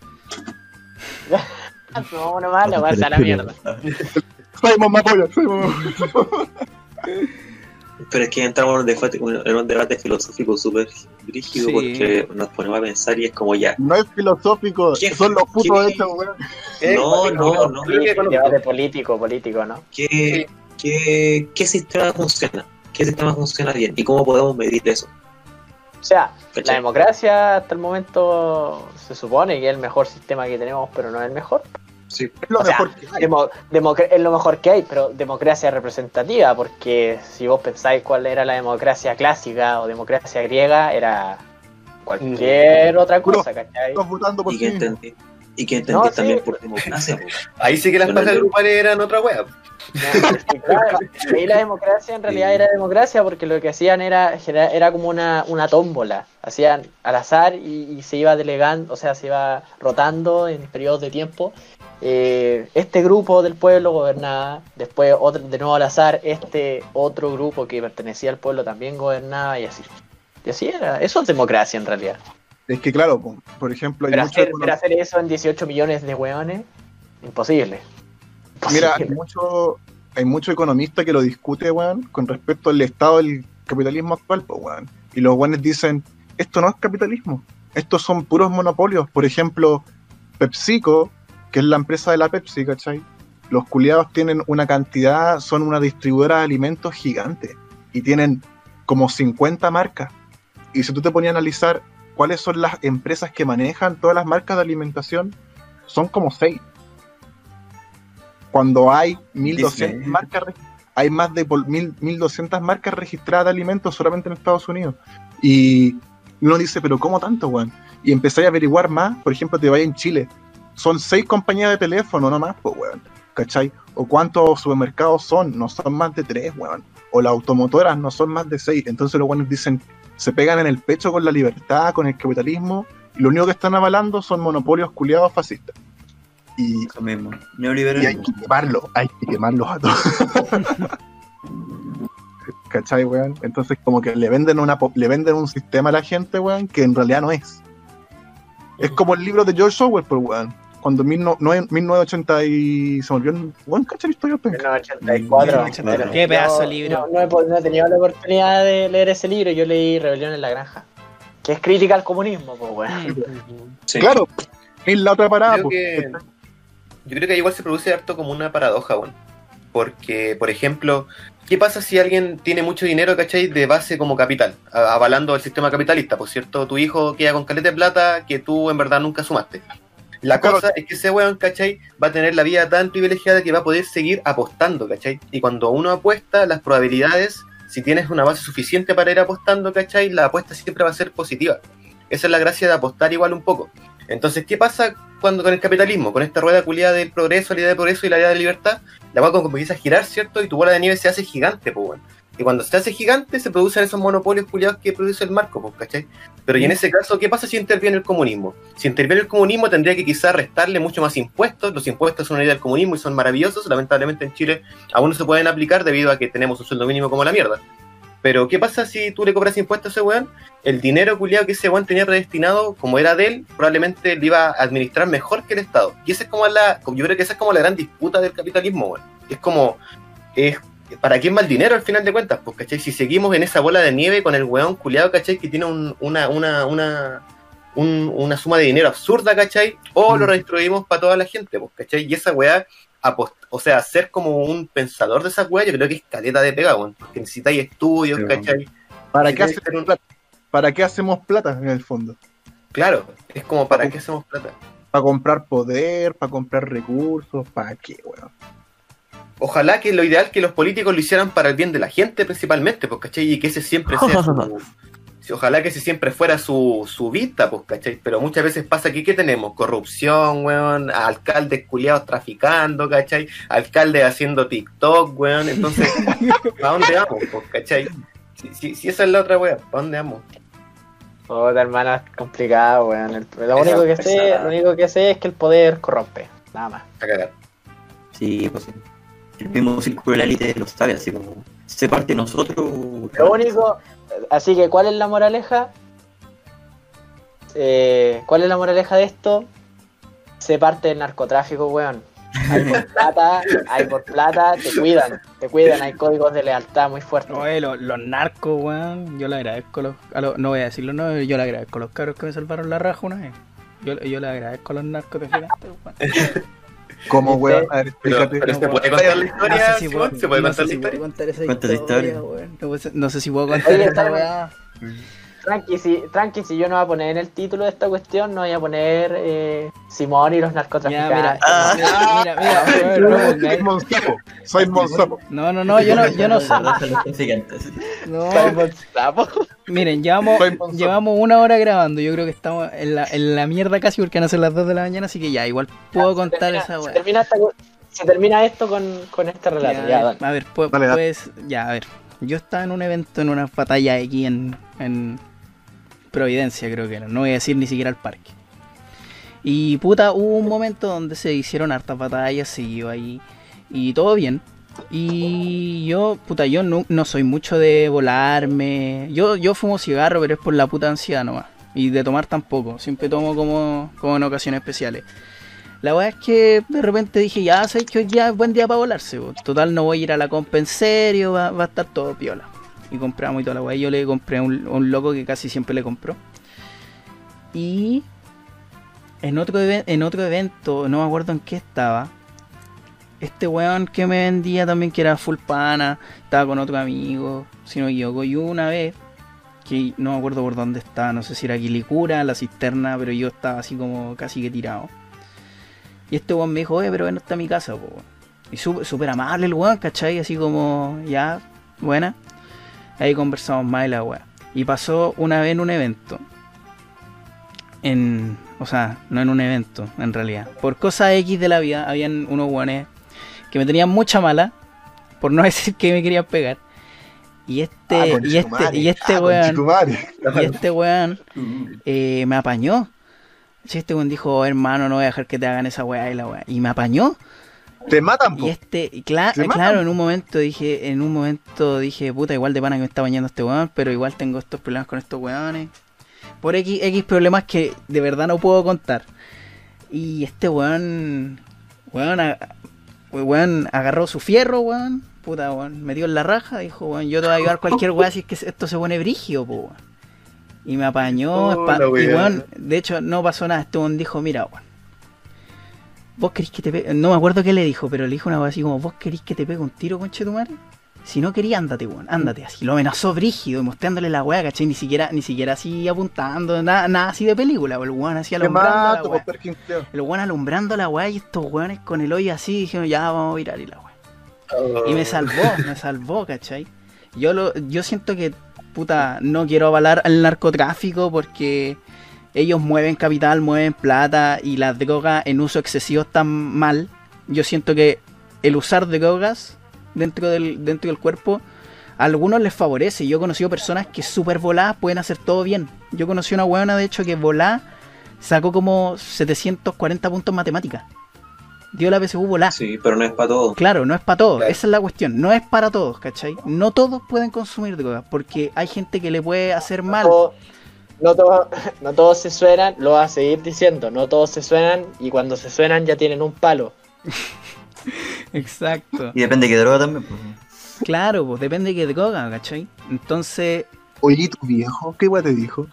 No, no más, la weá está a la mierda. Me apoya, Simon me apoya. Pero es que entramos en un debate, en un debate filosófico súper rígido Sí. porque nos ponemos a pensar y es como ya. No es filosófico, ¿Qué- son los putos qué- hechos, weón. Eh, No, no, no. debate político, político, ¿no? ¿Qué, qué, qué sistema funciona? ¿Qué sistema funciona bien? ¿Y cómo podemos medir eso? O sea, la democracia hasta el momento se supone que es el mejor sistema que tenemos, pero no es el mejor. Sí. Es lo O sea, mejor que hay. Demo- democra- es lo mejor que hay, pero democracia representativa, porque si vos pensáis cuál era la democracia clásica o democracia griega, era cualquier otra Puro- cosa, ¿cachai? Estás votando por Y sí que entendí, y que entendí No, sí. también por democracia. Ahí sí que las yo- grupales eran otra wea. No, claro, ahí la democracia en realidad Sí. era democracia porque lo que hacían era era como una, una tómbola. Hacían al azar y, y se iba delegando, o sea, se iba rotando en periodos de tiempo. Eh, este grupo del pueblo gobernaba, después otro, de nuevo al azar, este otro grupo que pertenecía al pueblo también gobernaba y así. Y así era. Eso es democracia en realidad. Es que claro, po, por ejemplo, hay Pero hacer, pero hacer eso en 18 millones de hueones, imposible. Mira, hay mucho, hay mucho economista que lo discute, weón, con respecto al estado del capitalismo actual, pues, weón. Y los weones dicen, esto no es capitalismo, estos son puros monopolios. Por ejemplo, PepsiCo, que es la empresa de la Pepsi, ¿cachai? Los culiados tienen una cantidad, son una distribuidora de alimentos gigante y tienen como 50 marcas. Y si tú te ponías a analizar cuáles son las empresas que manejan todas las marcas de alimentación, son como 6 cuando hay 1200 Disney. marcas, hay más de por mil- 1200 marcas registradas de alimentos solamente en Estados Unidos. Y uno dice, pero ¿cómo tanto, weón? Y empezáis a averiguar más, por ejemplo, te vaya en Chile. Son seis compañías de teléfono nomás, pues, weón. ¿Cachai? O cuántos supermercados son, no son más de tres, weón. O las automotoras no son más de seis. Entonces los weones dicen, se pegan en el pecho con la libertad, con el capitalismo, y lo único que están avalando son monopolios culiados fascistas. Y, Eso mismo. y hay que quemarlos, hay que quemarlos a todos. ¿Cachai, weón? Entonces como que le venden una le venden un sistema a la gente, weón, que en realidad no es. Es como el libro de George Orwell, pues, weón. Cuando en 19- 1980 y... se me olvidó el... Weón, ¿cachai la historia? penca? 1984. 1984. pero Qué pedazo de libro. No, no he, no tenido la oportunidad de leer ese libro. Yo leí Rebelión en la Granja. Que es crítica al comunismo, pues, weón. Sí. Claro, es la otra parada, Creo pues. que, yo creo que igual se produce harto como una paradoja, bueno. Porque, por ejemplo, ¿qué pasa si alguien tiene mucho dinero, ¿cachai? De base como capital, avalando el sistema capitalista, por cierto, tu hijo queda con caleta de plata que tú en verdad nunca sumaste. La Claro. cosa es que ese weón, ¿cachai? Va a tener la vida tan privilegiada que va a poder seguir apostando, ¿cachai? Y cuando uno apuesta, las probabilidades, si tienes una base suficiente para ir apostando, ¿cachai? La apuesta siempre va a ser positiva. Esa es la gracia de apostar igual un poco. Entonces, ¿qué pasa cuando con el capitalismo? Con esta rueda culiada del progreso, la idea de progreso y la idea de libertad, la cual como empieza a girar, ¿cierto? Y tu bola de nieve se hace gigante, pues, bueno. Y cuando se hace gigante, se producen esos monopolios culiados que produce el marco, pues, ¿cachai? Pero y en ese caso, ¿qué pasa si interviene el comunismo? Si interviene el comunismo, tendría que quizás restarle mucho más impuestos. Los impuestos son una idea del comunismo y son maravillosos. Lamentablemente en Chile aún no se pueden aplicar debido a que tenemos un sueldo mínimo como la mierda. Pero, ¿qué pasa si tú le cobras impuestos a ese weón? El dinero culiado que ese weón tenía predestinado, como era de él, probablemente lo iba a administrar mejor que el Estado. Y esa es como la. Yo creo que esa es como la gran disputa del capitalismo, weón. Es como. Es, ¿Para quién va el dinero al final de cuentas? Pues, ¿cachai? Si seguimos en esa bola de nieve con el weón culiado, ¿cachai? Que tiene un- una, una, una, un- una suma de dinero absurda, ¿cachai? O lo redistribuimos para toda la gente, pues, ¿cachai? Y esa weá, o sea, ser como un pensador de esa weá, yo creo que es caleta de pega, weón. Porque necesitáis estudios, Sí, ¿cachai? ¿Para qué, un- plata? ¿Para qué hacemos plata en el fondo? Claro, es como, ¿para qué hacemos plata? ¿Para comprar poder? ¿Para comprar recursos? ¿Para qué, weón? Ojalá que lo ideal que los políticos lo hicieran para el bien de la gente principalmente, pues, ¿cachai? Y que ese siempre sea su... Ojalá que ese siempre fuera su, su vista, pues, ¿cachai? Pero muchas veces pasa que, ¿qué tenemos? Corrupción, weón, alcaldes culiados traficando, ¿cachai? Alcaldes haciendo TikTok, weón, entonces, ¿a dónde vamos, pues, ¿cachai? Si, si, si esa es la otra weón, ¿para dónde vamos? Puta, hermano, es complicado, weón. El- lo, único que sé, lo único que sé es que el poder corrompe. Nada más. A cagar. Sí, pues sí. El mismo círculo de la élite lo sabe, así como. Se parte nosotros. Lo único, así que ¿cuál es la moraleja? Eh, ¿Cuál es la moraleja de esto? Se parte del narcotráfico, weón. Hay por plata, hay por plata, te cuidan, te cuidan, hay códigos de lealtad muy fuertes. Oye, los, los narcos, weón. Yo le agradezco los, a los- No voy a decirlo, no. Yo le agradezco a los cabros que me salvaron la raja una vez. Yo, yo le agradezco a los narcos de gigante, weón. ¿Cómo, ¿Viste? weón? A ver, Pero, explícate. pero ¿se No, puede contar la historia, No sé si puedo- ¿Se puede no contar sé la si puedo historia? contar esa Cuenta esa historia, historia. weón. No, sé- si puedo contar esta weá. Tranqui si, tranqui, si yo no voy a poner en el título de esta cuestión, no voy a poner eh, Simón y los Ya, narcotraficantes. mira, Ah. mira, mira, mira, no, no, Soy Monsapo. Soy Monsapo. no, no, no, yo no, yo no traficantes. No, Simon Sapo. miren, llevamos, Soy llevamos una hora grabando. Yo creo que estamos en la, en la mierda casi porque van a ser las 2 de la mañana, así que ya, igual puedo contar termina- esa se weá. termina, esta se termina esto con, con este relato. Ya, Ya, a ver, dale. a ver, pu- Dale, dale. pues, ya, a ver. Yo estaba en un evento, en una batalla aquí en, en Providencia, creo que era. No voy a decir ni siquiera el parque. Y puta, hubo un momento donde se hicieron hartas batallas, siguió ahí. Y todo bien. Y yo, puta, yo no, no soy mucho de volarme. Yo, yo fumo cigarro, pero es por la puta ansiedad nomás. Y de tomar tampoco. Siempre tomo como, como en ocasiones especiales. La verdad es que de repente dije, ya sé que hoy día es buen día para volarse. Total, no voy a ir a la compa en serio, va, va a estar todo piola. Y compramos y toda la weá. Yo le compré a un, loco que casi siempre le compró. Y en otro, en otro evento, no me acuerdo en qué estaba. Este weón que me vendía también, que era full pana, estaba con otro amigo, si no me equivoco. Y una vez, que no me acuerdo por dónde estaba, no sé si era Quilicura, la cisterna, pero yo estaba así como casi que tirado. Y este weón me dijo, oye, pero ven hasta mi casa, po. weón". Y súper amable el weón, ¿cachai? Así como, ya, buena. Ahí conversamos más de la weá. Y pasó una vez en un evento. En, o sea, no en un evento, en realidad. Por cosas X de la vida, habían unos guanes que me tenían mucha mala, por no decir que me querían pegar. Y este, Ah, y este, y este Ah, weón, y este weón eh, me apañó. Este weón dijo, "Oh, hermano, no voy a dejar que te hagan esa weá y la weá. Y me apañó. Te matan, po. Y este, y cla- ¿Se matan? claro, en un momento dije, en un momento dije, puta, igual de pana que me está bañando este weón, pero igual tengo estos problemas con estos weones. Por X, X problemas que de verdad no puedo contar. Y este weón, weón, a- weón agarró su fierro, weón, puta, weón, metió en la raja, dijo, weón, yo te voy a ayudar cualquier weá si es que esto se pone brigio, po, weón. Y me apañó, Oh, y weón, de hecho no pasó nada, este weón dijo, mira, weón. ¿Vos querés que te pegue? No me acuerdo qué le dijo, pero le dijo una cosa así como, ¿vos querés que te pegue un tiro, conche tu madre? Si no quería, ándate, weón, ándate. Así lo amenazó brígido, y mostrándole la weá, ¿cachai? Ni siquiera, ni siquiera así apuntando, nada, nada así de película, el weón así alumbrando la weá. creo. El weón alumbrando la weá y estos weones con el hoyo así dijeron, ya vamos a virar y la weá. Y me salvó, me salvó, ¿cachai? Yo, lo, yo siento que, puta, no quiero avalar al narcotráfico porque ellos mueven capital, mueven plata y las drogas en uso excesivo están mal. Yo siento que el usar drogas dentro del, dentro del cuerpo a algunos les favorece. Yo he conocido personas que súper voladas pueden hacer todo bien. Yo conocí una weona, de hecho, que volá sacó como 740 puntos en matemáticas. Dio la PSU volá. Sí, pero no es para todo. Claro, no es para todos, Claro. esa es la cuestión, no es para todos, ¿cachai? No todos pueden consumir drogas, porque hay gente que le puede hacer mal. No, no, todos- no todos se suenan, lo vas a seguir diciendo, no todos se suenan y cuando se suenan ya tienen un palo. Exacto. Y depende de qué droga también. Pues. Claro, pues depende de qué droga, ¿cachai? Entonces, Oye, ¿y tu viejo? ¿Qué weá te dijo?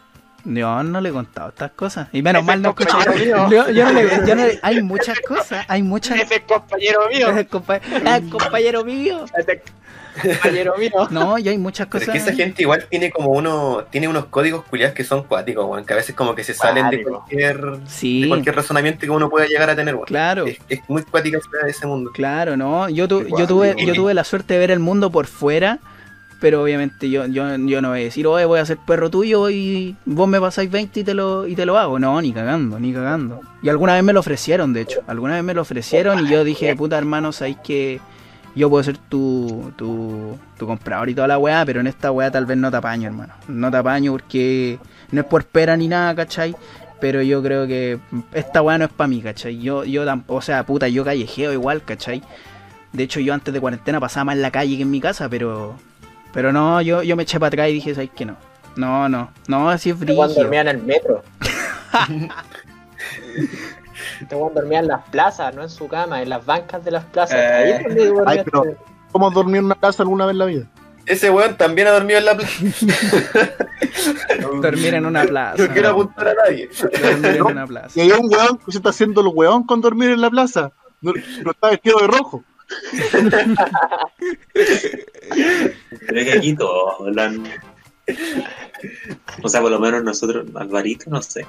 Yo no le he contado estas cosas. Y menos Ese mal no escuché. Yo, yo no le, yo no le- hay muchas cosas, hay muchas. Ese compañero mío, Compa- ah, compañero mío. ese compañero mío. No, yo hay muchas Pero es cosas. que esa gente igual tiene como uno, tiene unos códigos culiados que son cuáticos, weón, que a veces como que se salen de cualquier, Sí, de cualquier razonamiento que uno pueda llegar a tener, weón. claro. Es, es muy cuática esa- ese mundo. Claro, no. Yo, tu- yo, tuve, yo tuve la suerte de ver el mundo por fuera, pero obviamente yo, yo, yo no voy a decir, oye, voy a ser perro tuyo y vos me pasáis 20 y te, lo, y te lo hago. No, ni cagando, ni cagando. Y alguna vez me lo ofrecieron, de hecho. Alguna vez me lo ofrecieron y yo dije, puta hermano, sabéis que yo puedo ser tu, tu, tu comprador y toda la weá, pero en esta weá tal vez no te apaño, hermano. No te apaño porque no es por pera ni nada, ¿cachai? Pero yo creo que esta weá no es para mí, ¿cachai? Yo, yo tam- o sea, puta, yo callejeo igual, ¿cachai? De hecho, yo antes de cuarentena pasaba más en la calle que en mi casa, pero. Pero no, yo, yo me eché para atrás y dije, ¿sabes qué no? No, no, no, así es Este brillo. dormía en el metro. Este weón dormía en las plazas, no en su cama, en las bancas de las plazas. Eh. Ahí es donde dormía Ay, pero- este- ¿Cómo dormido en una casa alguna vez en la vida? Ese weón también ha dormido en la plaza. Dormir en una plaza. No quiero apuntar a nadie. Dormir en una plaza. Y hay un weón que se está haciendo el weón con dormir en la plaza. No, no está vestido de rojo. Creo que aquí todos hablan. O sea, por lo menos nosotros, Alvarito, no sé.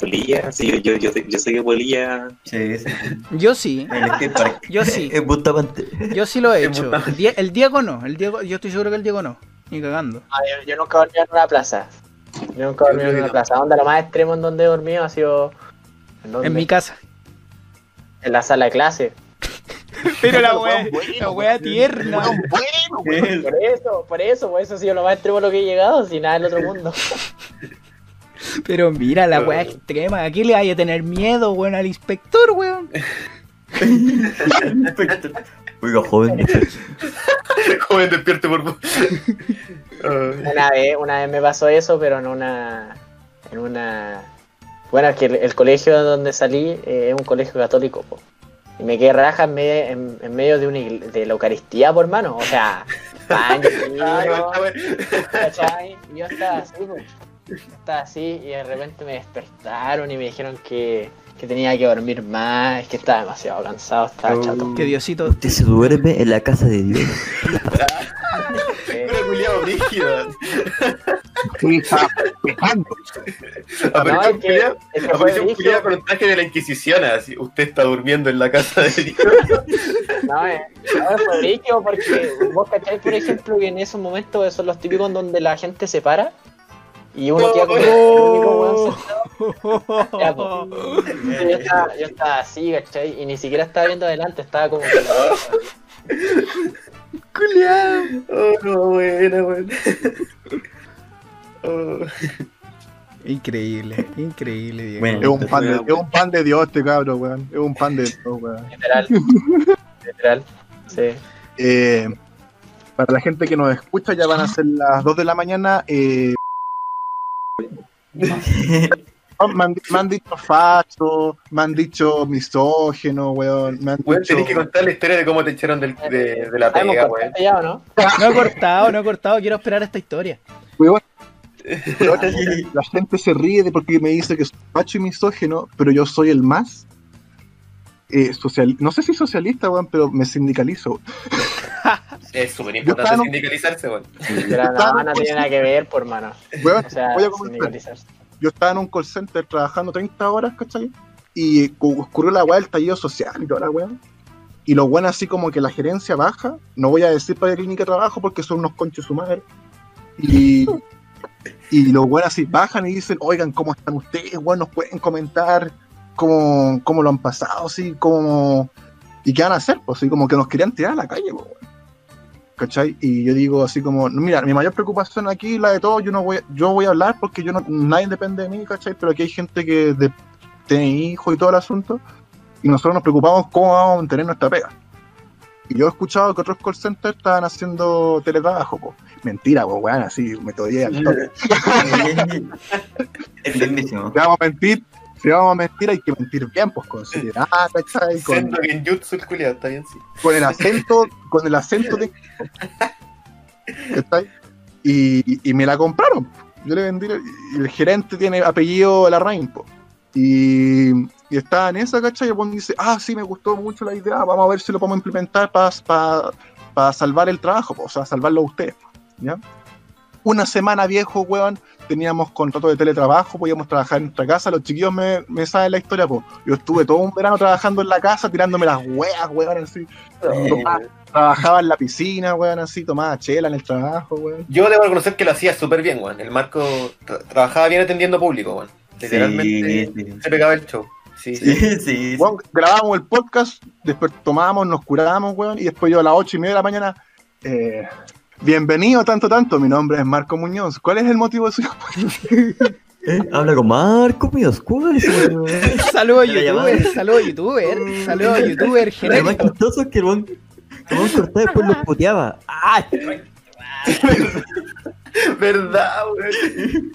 Polilla, sí, yo, yo, yo, yo sé que Polilla. Sí, sí. Yo sí, skatepark. yo sí. Yo sí lo he hecho. El, Die- el Diego no, el Diego, yo estoy seguro que el Diego no. Ni cagando. Ah, yo, yo nunca dormí en una plaza. Yo nunca dormí en una plaza. Onda, lo más extremo en donde he dormido ha sido. ¿en dónde? En mi casa. En la sala de clase. Pero la wea, bueno, la wea tierna. Weón bueno, weón. Por eso, por eso, por eso ha sido lo más extremo a lo que he llegado, sin nada del otro mundo. Pero mira la wea extrema. Aquí le hay a tener miedo, weón, al inspector, weón. Oiga, joven. Joven, despierte por favor. Una vez, una vez me pasó eso, pero en una. En una. Bueno, es que el, el colegio donde salí eh, es un colegio católico, po. Y me quedé raja en, me- en- en medio de, una de la Eucaristía, por hermano. O sea. Y yo estaba así, pues. Yo Estaba así y de repente me despertaron y me dijeron que, que tenía que dormir más, que estaba demasiado cansado, estaba chato. Que Diosito. Usted se duerme en la casa de Dios. Pura culiao brígido. Apareció un culiao con un traje de la Inquisición, así. Usted está durmiendo en la casa de Dios. No, eh, no, fue brígido porque vos cacháis, por ejemplo, que en esos momentos son los típicos donde la gente se para Y uno queda como el único weón sentado. Ya, po. Yo estaba, yo estaba así, ¿cachai? Y ni siquiera estaba viendo adelante, estaba como que la- Oh, no, buena, weón. Oh. Increíble, increíble, Diego. Bueno. Es un pan de, es un pan de Dios este cabrón, weón. Es un pan de Dios, weón. literal. literal. Sí. Eh, para la gente que nos escucha, ya van a ser las 2 de la mañana. Eh, me, han, me han dicho facho, me han dicho misógeno, weón. Me han Weón, dicho. tenés que contar la historia de cómo te echaron del- de, de la Ah, ¿hemos pega, weón. ya o no? No he cortado, no he cortado, quiero esperar esta historia. weón, La gente se ríe de porque me dice que soy facho y misógeno, pero yo soy el más. Eh, social, no sé si socialista, weón, pero me sindicalizo. Es súper importante un- sindicalizarse, weón. Pero no, no tiene nada que ver, por mano. Weón, O sea, voy a sindicalizarse. yo estaba en un call center trabajando 30 horas, ¿cachai? Y cu- ocurrió la weá del tallido social y toda la weá. Y lo bueno así como que la gerencia baja, no voy a decir para qué clínica trabajo porque son unos conches su madre. Y, y los buenos así bajan y dicen, oigan, ¿cómo están ustedes? Bueno, nos pueden comentar cómo, cómo lo han pasado, así como... ¿Y qué van a hacer? Pues así como que nos querían tirar a la calle, pues. ¿Cachai? Y yo digo así como, mira, mi mayor preocupación aquí, la de todos, yo no voy, yo voy a hablar porque yo no, nadie depende de mí, ¿cachai? Pero aquí hay gente que de- tiene hijos y todo el asunto, y nosotros nos preocupamos cómo vamos a mantener nuestra pega. Y yo he escuchado que otros call centers estaban haciendo teletrabajo. Mentira, pues, weón, así, me al toque. es lindísimo. Si vamos a mentir, si vamos a mentir, hay que mentir bien, pues, con seriedad, ¿cachai? Con, el culiado, está bien, sí. con el acento, con el acento de ¿cachai? Y, y me la compraron. Yo le vendí, y el gerente tiene apellido Larraín, po. Y, y estaba en esa, ¿cachai? Y el dice, ah, sí, me gustó mucho la idea, vamos a ver si lo podemos implementar para salvar el trabajo, po, o sea, salvarlo a ustedes, ¿ya? Una semana viejo, weón, teníamos contrato de teletrabajo, podíamos trabajar en nuestra casa, los chiquillos me, me saben la historia, po. Yo estuve todo un verano trabajando en la casa, tirándome las weas, weón, así. Tomaba- trabajaba en la piscina, weón, así, tomaba chela en el trabajo, weón. Yo debo reconocer que lo hacía súper bien, weón. El Marco tra- trabajaba bien atendiendo público, weón. Literalmente Sí, sí. se pegaba el show. Sí, sí. Sí, sí. Weón, grabábamos el podcast, después tomábamos, nos curábamos, weón, y después yo a las ocho y media de la mañana, eh, bienvenido tanto, tanto, mi nombre es Marco Muñoz, ¿cuál es el motivo de su Eh, Habla con Marco Míos, ¿cuál es el- Saludos La llamada. youtuber, saludos youtuber, saludos youtuber Lo más genérico. chistoso es que el weón cortaba después los puteaba. ¡Ah! ¿Verdad, weón?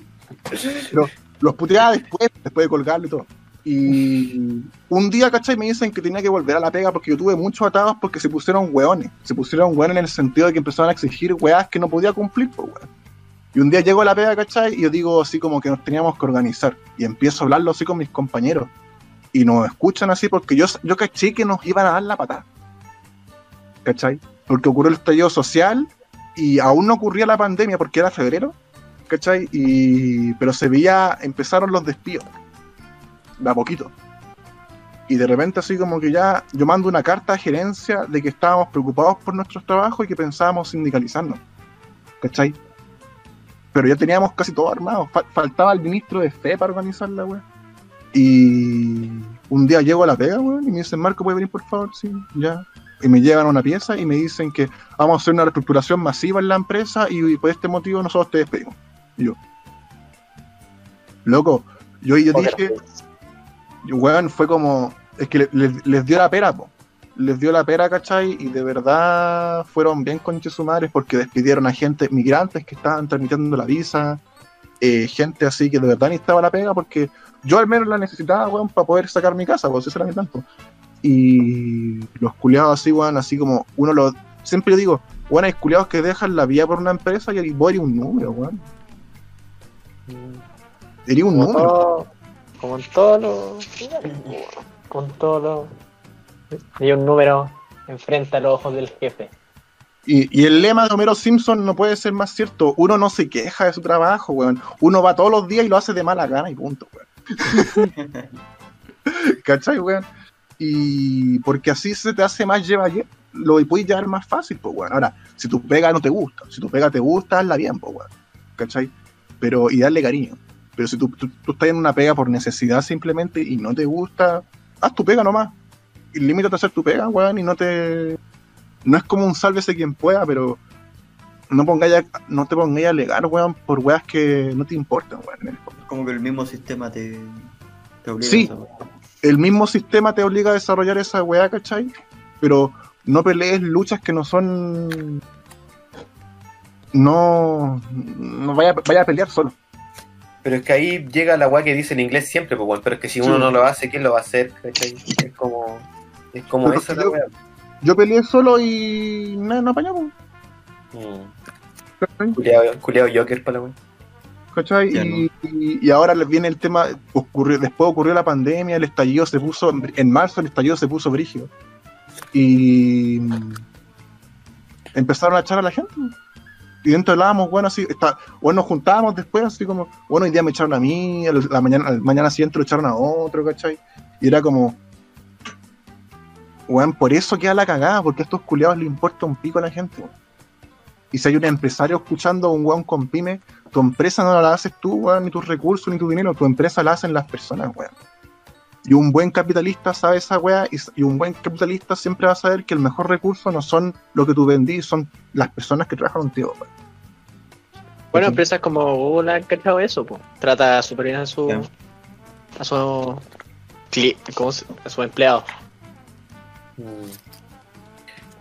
los puteaba después, después de colgarlo y todo. Y un día, ¿cachai? Me dicen que tenía que volver a la pega porque yo tuve muchos atados porque se pusieron weones. Se pusieron weones en el sentido de que empezaron a exigir weas que no podía cumplir, pues, weón. Y un día llego a la pega, ¿cachai? Y yo digo así como que nos teníamos que organizar. Y empiezo a hablarlo así con mis compañeros. Y nos escuchan así porque yo, yo caché que nos iban a dar la patada. ¿Cachai? Porque ocurrió el estallido social y aún no ocurría la pandemia porque era febrero. ¿Cachai? Y, pero se veía, empezaron los despidos. De a poquito. Y de repente así como que ya yo mando una carta a gerencia de que estábamos preocupados por nuestros trabajos y que pensábamos sindicalizarnos. ¿Cachai? Pero ya teníamos casi todo armado. Fal- faltaba el ministro de fe para organizar la wea. Y un día llego a la pega, weón, y me dicen, Marco, ¿puede venir por favor? Sí, ya. Y me llevan a una pieza y me dicen que vamos a hacer una reestructuración masiva en la empresa y por este motivo nosotros te despedimos. Y yo. Loco, yo, yo dije, weón, fue como. Es que le- le- les dio la pera, po. Les dio la pera, ¿cachai? Y de verdad fueron bien conches su madre porque despidieron a gente, migrantes que estaban transmitiendo la visa, eh, gente así que de verdad necesitaba la pega porque yo al menos la necesitaba, weón, para poder sacar mi casa, pues ese era mi plan, po. Y los culiados así, weón, así como uno lo. Siempre yo digo, weón, hay culiados que dejan la vida por una empresa y vos eres un número, weón. Eres un Como, número. Todo, como en todos los lugares, con todos los. Y un número enfrente a los ojos del jefe. Y, y el lema de Homero Simpson no puede ser más cierto. Uno no se queja de su trabajo, weón. Uno va todos los días y lo hace de mala gana y punto, weón. ¿Cachai, weón? Y porque así se te hace más llevar, lo puedes llevar más fácil, pues, weón. Ahora, si tu pega no te gusta, si tu pega te gusta, hazla bien, pues, weón. ¿Cachai? pero y darle cariño. Pero si tú, tú, tú estás en una pega por necesidad simplemente y no te gusta, haz tu pega nomás. Y limítate a hacer tu pega, weón, y no te. No es como un sálvese quien pueda, pero no pongáis a- no te pongáis a alegar, weón, por weas que no te importan, weón. Como que el mismo sistema te, te obliga Sí. a. El mismo sistema te obliga a desarrollar esa wea, ¿cachai? Pero no pelees luchas que no son. No. No vaya, vaya a pelear solo. Pero es que ahí llega la weá que dice en inglés siempre, pues bueno, pero es que si uno Sí. no lo hace, ¿quién lo va a hacer? ¿Cachai? Es como, es como Pero esa la yo- weá. Yo peleé solo y. No, no apañamos. Mm. ¿cachai? Culeado, culeado Joker para la weá. ¿Cachai? Ya Y, y- y ahora les viene el tema, ocurrió, después ocurrió la pandemia, el estallido se puso, en marzo el estallido se puso brígido. Y mm, empezaron a echar a la gente. Y dentro hablábamos, bueno, así, está, bueno, nos juntábamos después, así como, bueno, hoy día me echaron a mí, la la mañana, al mañana siguiente lo echaron a otro, ¿cachai? Y era como, weón, por eso queda la cagada, porque a estos culiados les importa un pico a la gente, weón. Y si hay un empresario escuchando a un weón con pyme, tu empresa no la haces tú, weón, ni tus recursos, ni tu dinero, tu empresa la hacen las personas, weón. Y un buen capitalista sabe esa weá, y, y un buen capitalista siempre va a saber que el mejor recurso no son lo que tú vendís, son las personas que trabajan contigo, weón. Bueno, empresas como Google han cachado eso, pues. Trata súper bien a su. Ya. a su. cli- ¿cómo se- a sus empleados. Mm.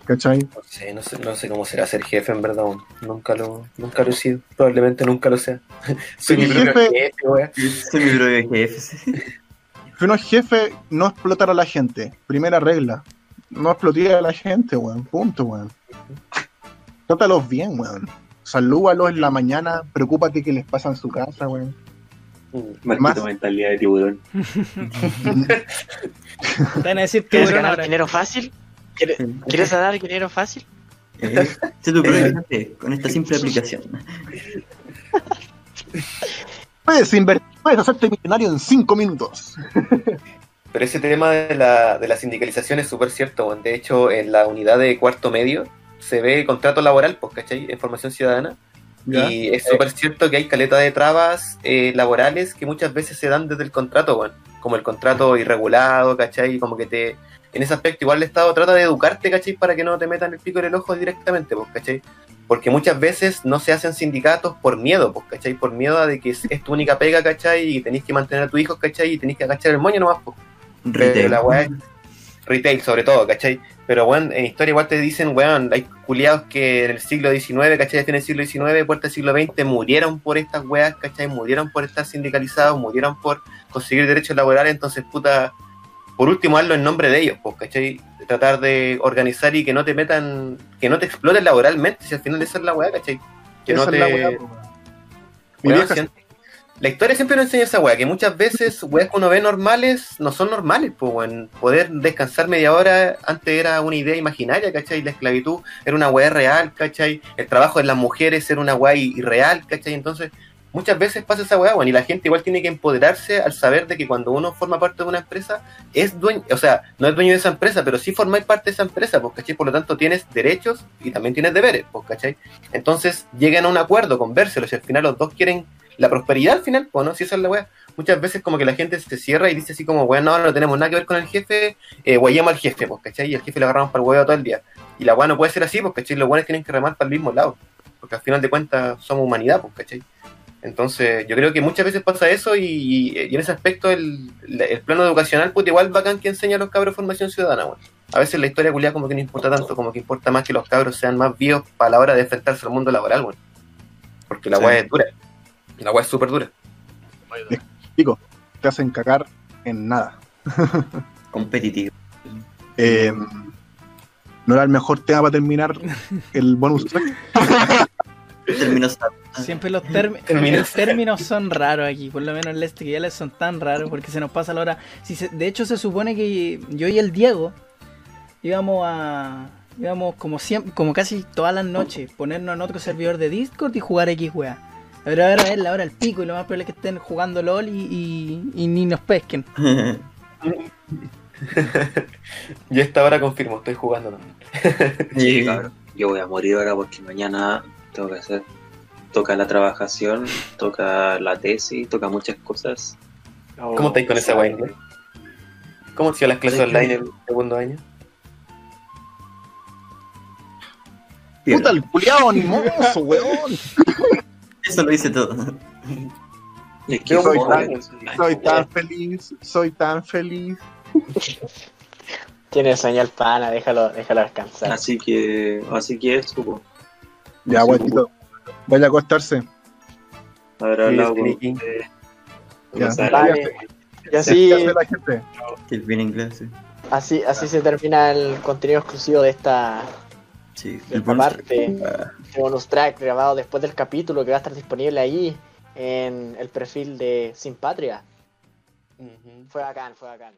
¿Cachai? No sé, no sé, no sé cómo será ser jefe en verdad, nunca lo, nunca lo he sido, probablemente nunca lo sea. Soy mi propio jefe. Soy mi propio jefe. sí. Si uno es jefe, no explotar a la gente. Primera regla. No explotar a la gente, weón. Punto, weón. Trátalos bien, weón. Salúdalos en la mañana, preocúpate que les pasa en su casa, weón. Más- mentalidad de tiburón. Te van a decir ¿Quieres ganar ahora. dinero fácil? ¿Quieres, ¿Quieres ganar dinero fácil? Eh, jefe con esta simple aplicación. Puedes invertir, puedes hacerte millonario en 5 minutos. Pero ese tema de la, de la sindicalización es súper cierto, weón. de hecho en la unidad de cuarto medio se ve contrato laboral, pues, ¿cachai? En formación ciudadana. ¿Ya? Y es súper cierto que hay caleta de trabas eh, laborales que muchas veces se dan desde el contrato, weón. Como el contrato irregulado, ¿cachai? Como que te... En ese aspecto igual el Estado trata de educarte, ¿cachai? Para que no te metan el pico en el ojo directamente, pues, ¿cachai? Porque muchas veces no se hacen sindicatos por miedo, pues, ¿cachai? Por miedo a de que es, es tu única pega, ¿cachai? Y tenés que mantener a tu hijo, ¿cachai? Y tenés que agachar el moño nomás, pues. Pero la weá retail sobre todo, ¿cachai? Pero bueno, en historia igual te dicen, weón, hay culiados que en el siglo XIX, ¿cachai? En el siglo XIX, puerta del siglo XX, murieron por estas weas, ¿cachai? Murieron por estar sindicalizados, murieron por conseguir derechos laborales, entonces, puta, por último, hazlo en nombre de ellos, pues, ¿cachai? Tratar de organizar y que no te metan, que no te exploten laboralmente, si al final esa es la weá, ¿cachai? Que Esa no te... weá. Mi vieja- si- La historia siempre nos enseña esa weá, que muchas veces weas que uno ve normales no son normales, pues weón. Poder descansar media hora antes era una idea imaginaria, ¿cachai? La esclavitud era una weá real, ¿cachai? El trabajo de las mujeres era una weá irreal, ¿cachai? Entonces, muchas veces pasa esa weá, weón, y la gente igual tiene que empoderarse al saber de que cuando uno forma parte de una empresa, es dueño, o sea, no es dueño de esa empresa, pero sí formáis parte de esa empresa, pues, ¿cachai? Por lo tanto, tienes derechos y también tienes deberes, pues, ¿cachai? Entonces, lleguen a un acuerdo, convérselo, si al final los dos quieren la prosperidad al final, pues, ¿no? Si esa es la weá. Muchas veces como que la gente se cierra y dice así como, weón, no, no tenemos nada que ver con el jefe, eh, guayamos al jefe, pues, ¿cachai? Y el jefe lo agarramos para el huevo todo el día. Y la weá no puede ser así, pues, ¿cachai? Los weones tienen que remar para el mismo lado. Porque al final de cuentas somos humanidad, pues, ¿cachai? Entonces, yo creo que muchas veces pasa eso y, y en ese aspecto el, el plano educacional, pues igual bacán que enseña a los cabros formación ciudadana, weón. A veces la historia culiada como que no importa tanto, como que importa más que los cabros sean más vivos para la hora de enfrentarse al mundo laboral, weón. Porque la Sí. weá es dura. La weá es súper dura. Pico, te hacen cagar en nada. Competitivo. Eh, no era el mejor tema para terminar el bonus track. Siempre los los términos son raros aquí, por lo menos en este que ya les son tan raros porque se nos pasa la hora. Si se- de hecho se supone que yo y el Diego íbamos a íbamos como siempre, como casi todas las noches, ponernos en otro servidor de Discord y jugar X wea. Pero ahora es la hora del pico y lo más probable es que estén jugando LOL y, y- y ni nos pesquen. Yo esta hora confirmo, estoy jugando también. Sí, cabrón. Yo voy a morir ahora porque mañana tengo que hacer toca la trabajación, toca la tesis, toca muchas cosas. ¿Cómo estáis con esa weá inglés? ¿Cómo han sido las clases online en el segundo año? Puta, el culiao animoso, weón. Eso lo dice todo. Yo soy tan-. Soy tan feliz, soy tan feliz. Tiene sueño el pana, déjalo, déjalo descansar. Así que, así que eso, po. Ya, guatito. Vaya a acostarse. haber Sí, hablado con. Ya. Y ¿Qué así, así, así se termina el contenido exclusivo de esta, Sí, de esta parte. track. Bonus track grabado después del capítulo que va a estar disponible ahí en el perfil de Sin Patria. Fue bacán, fue bacán.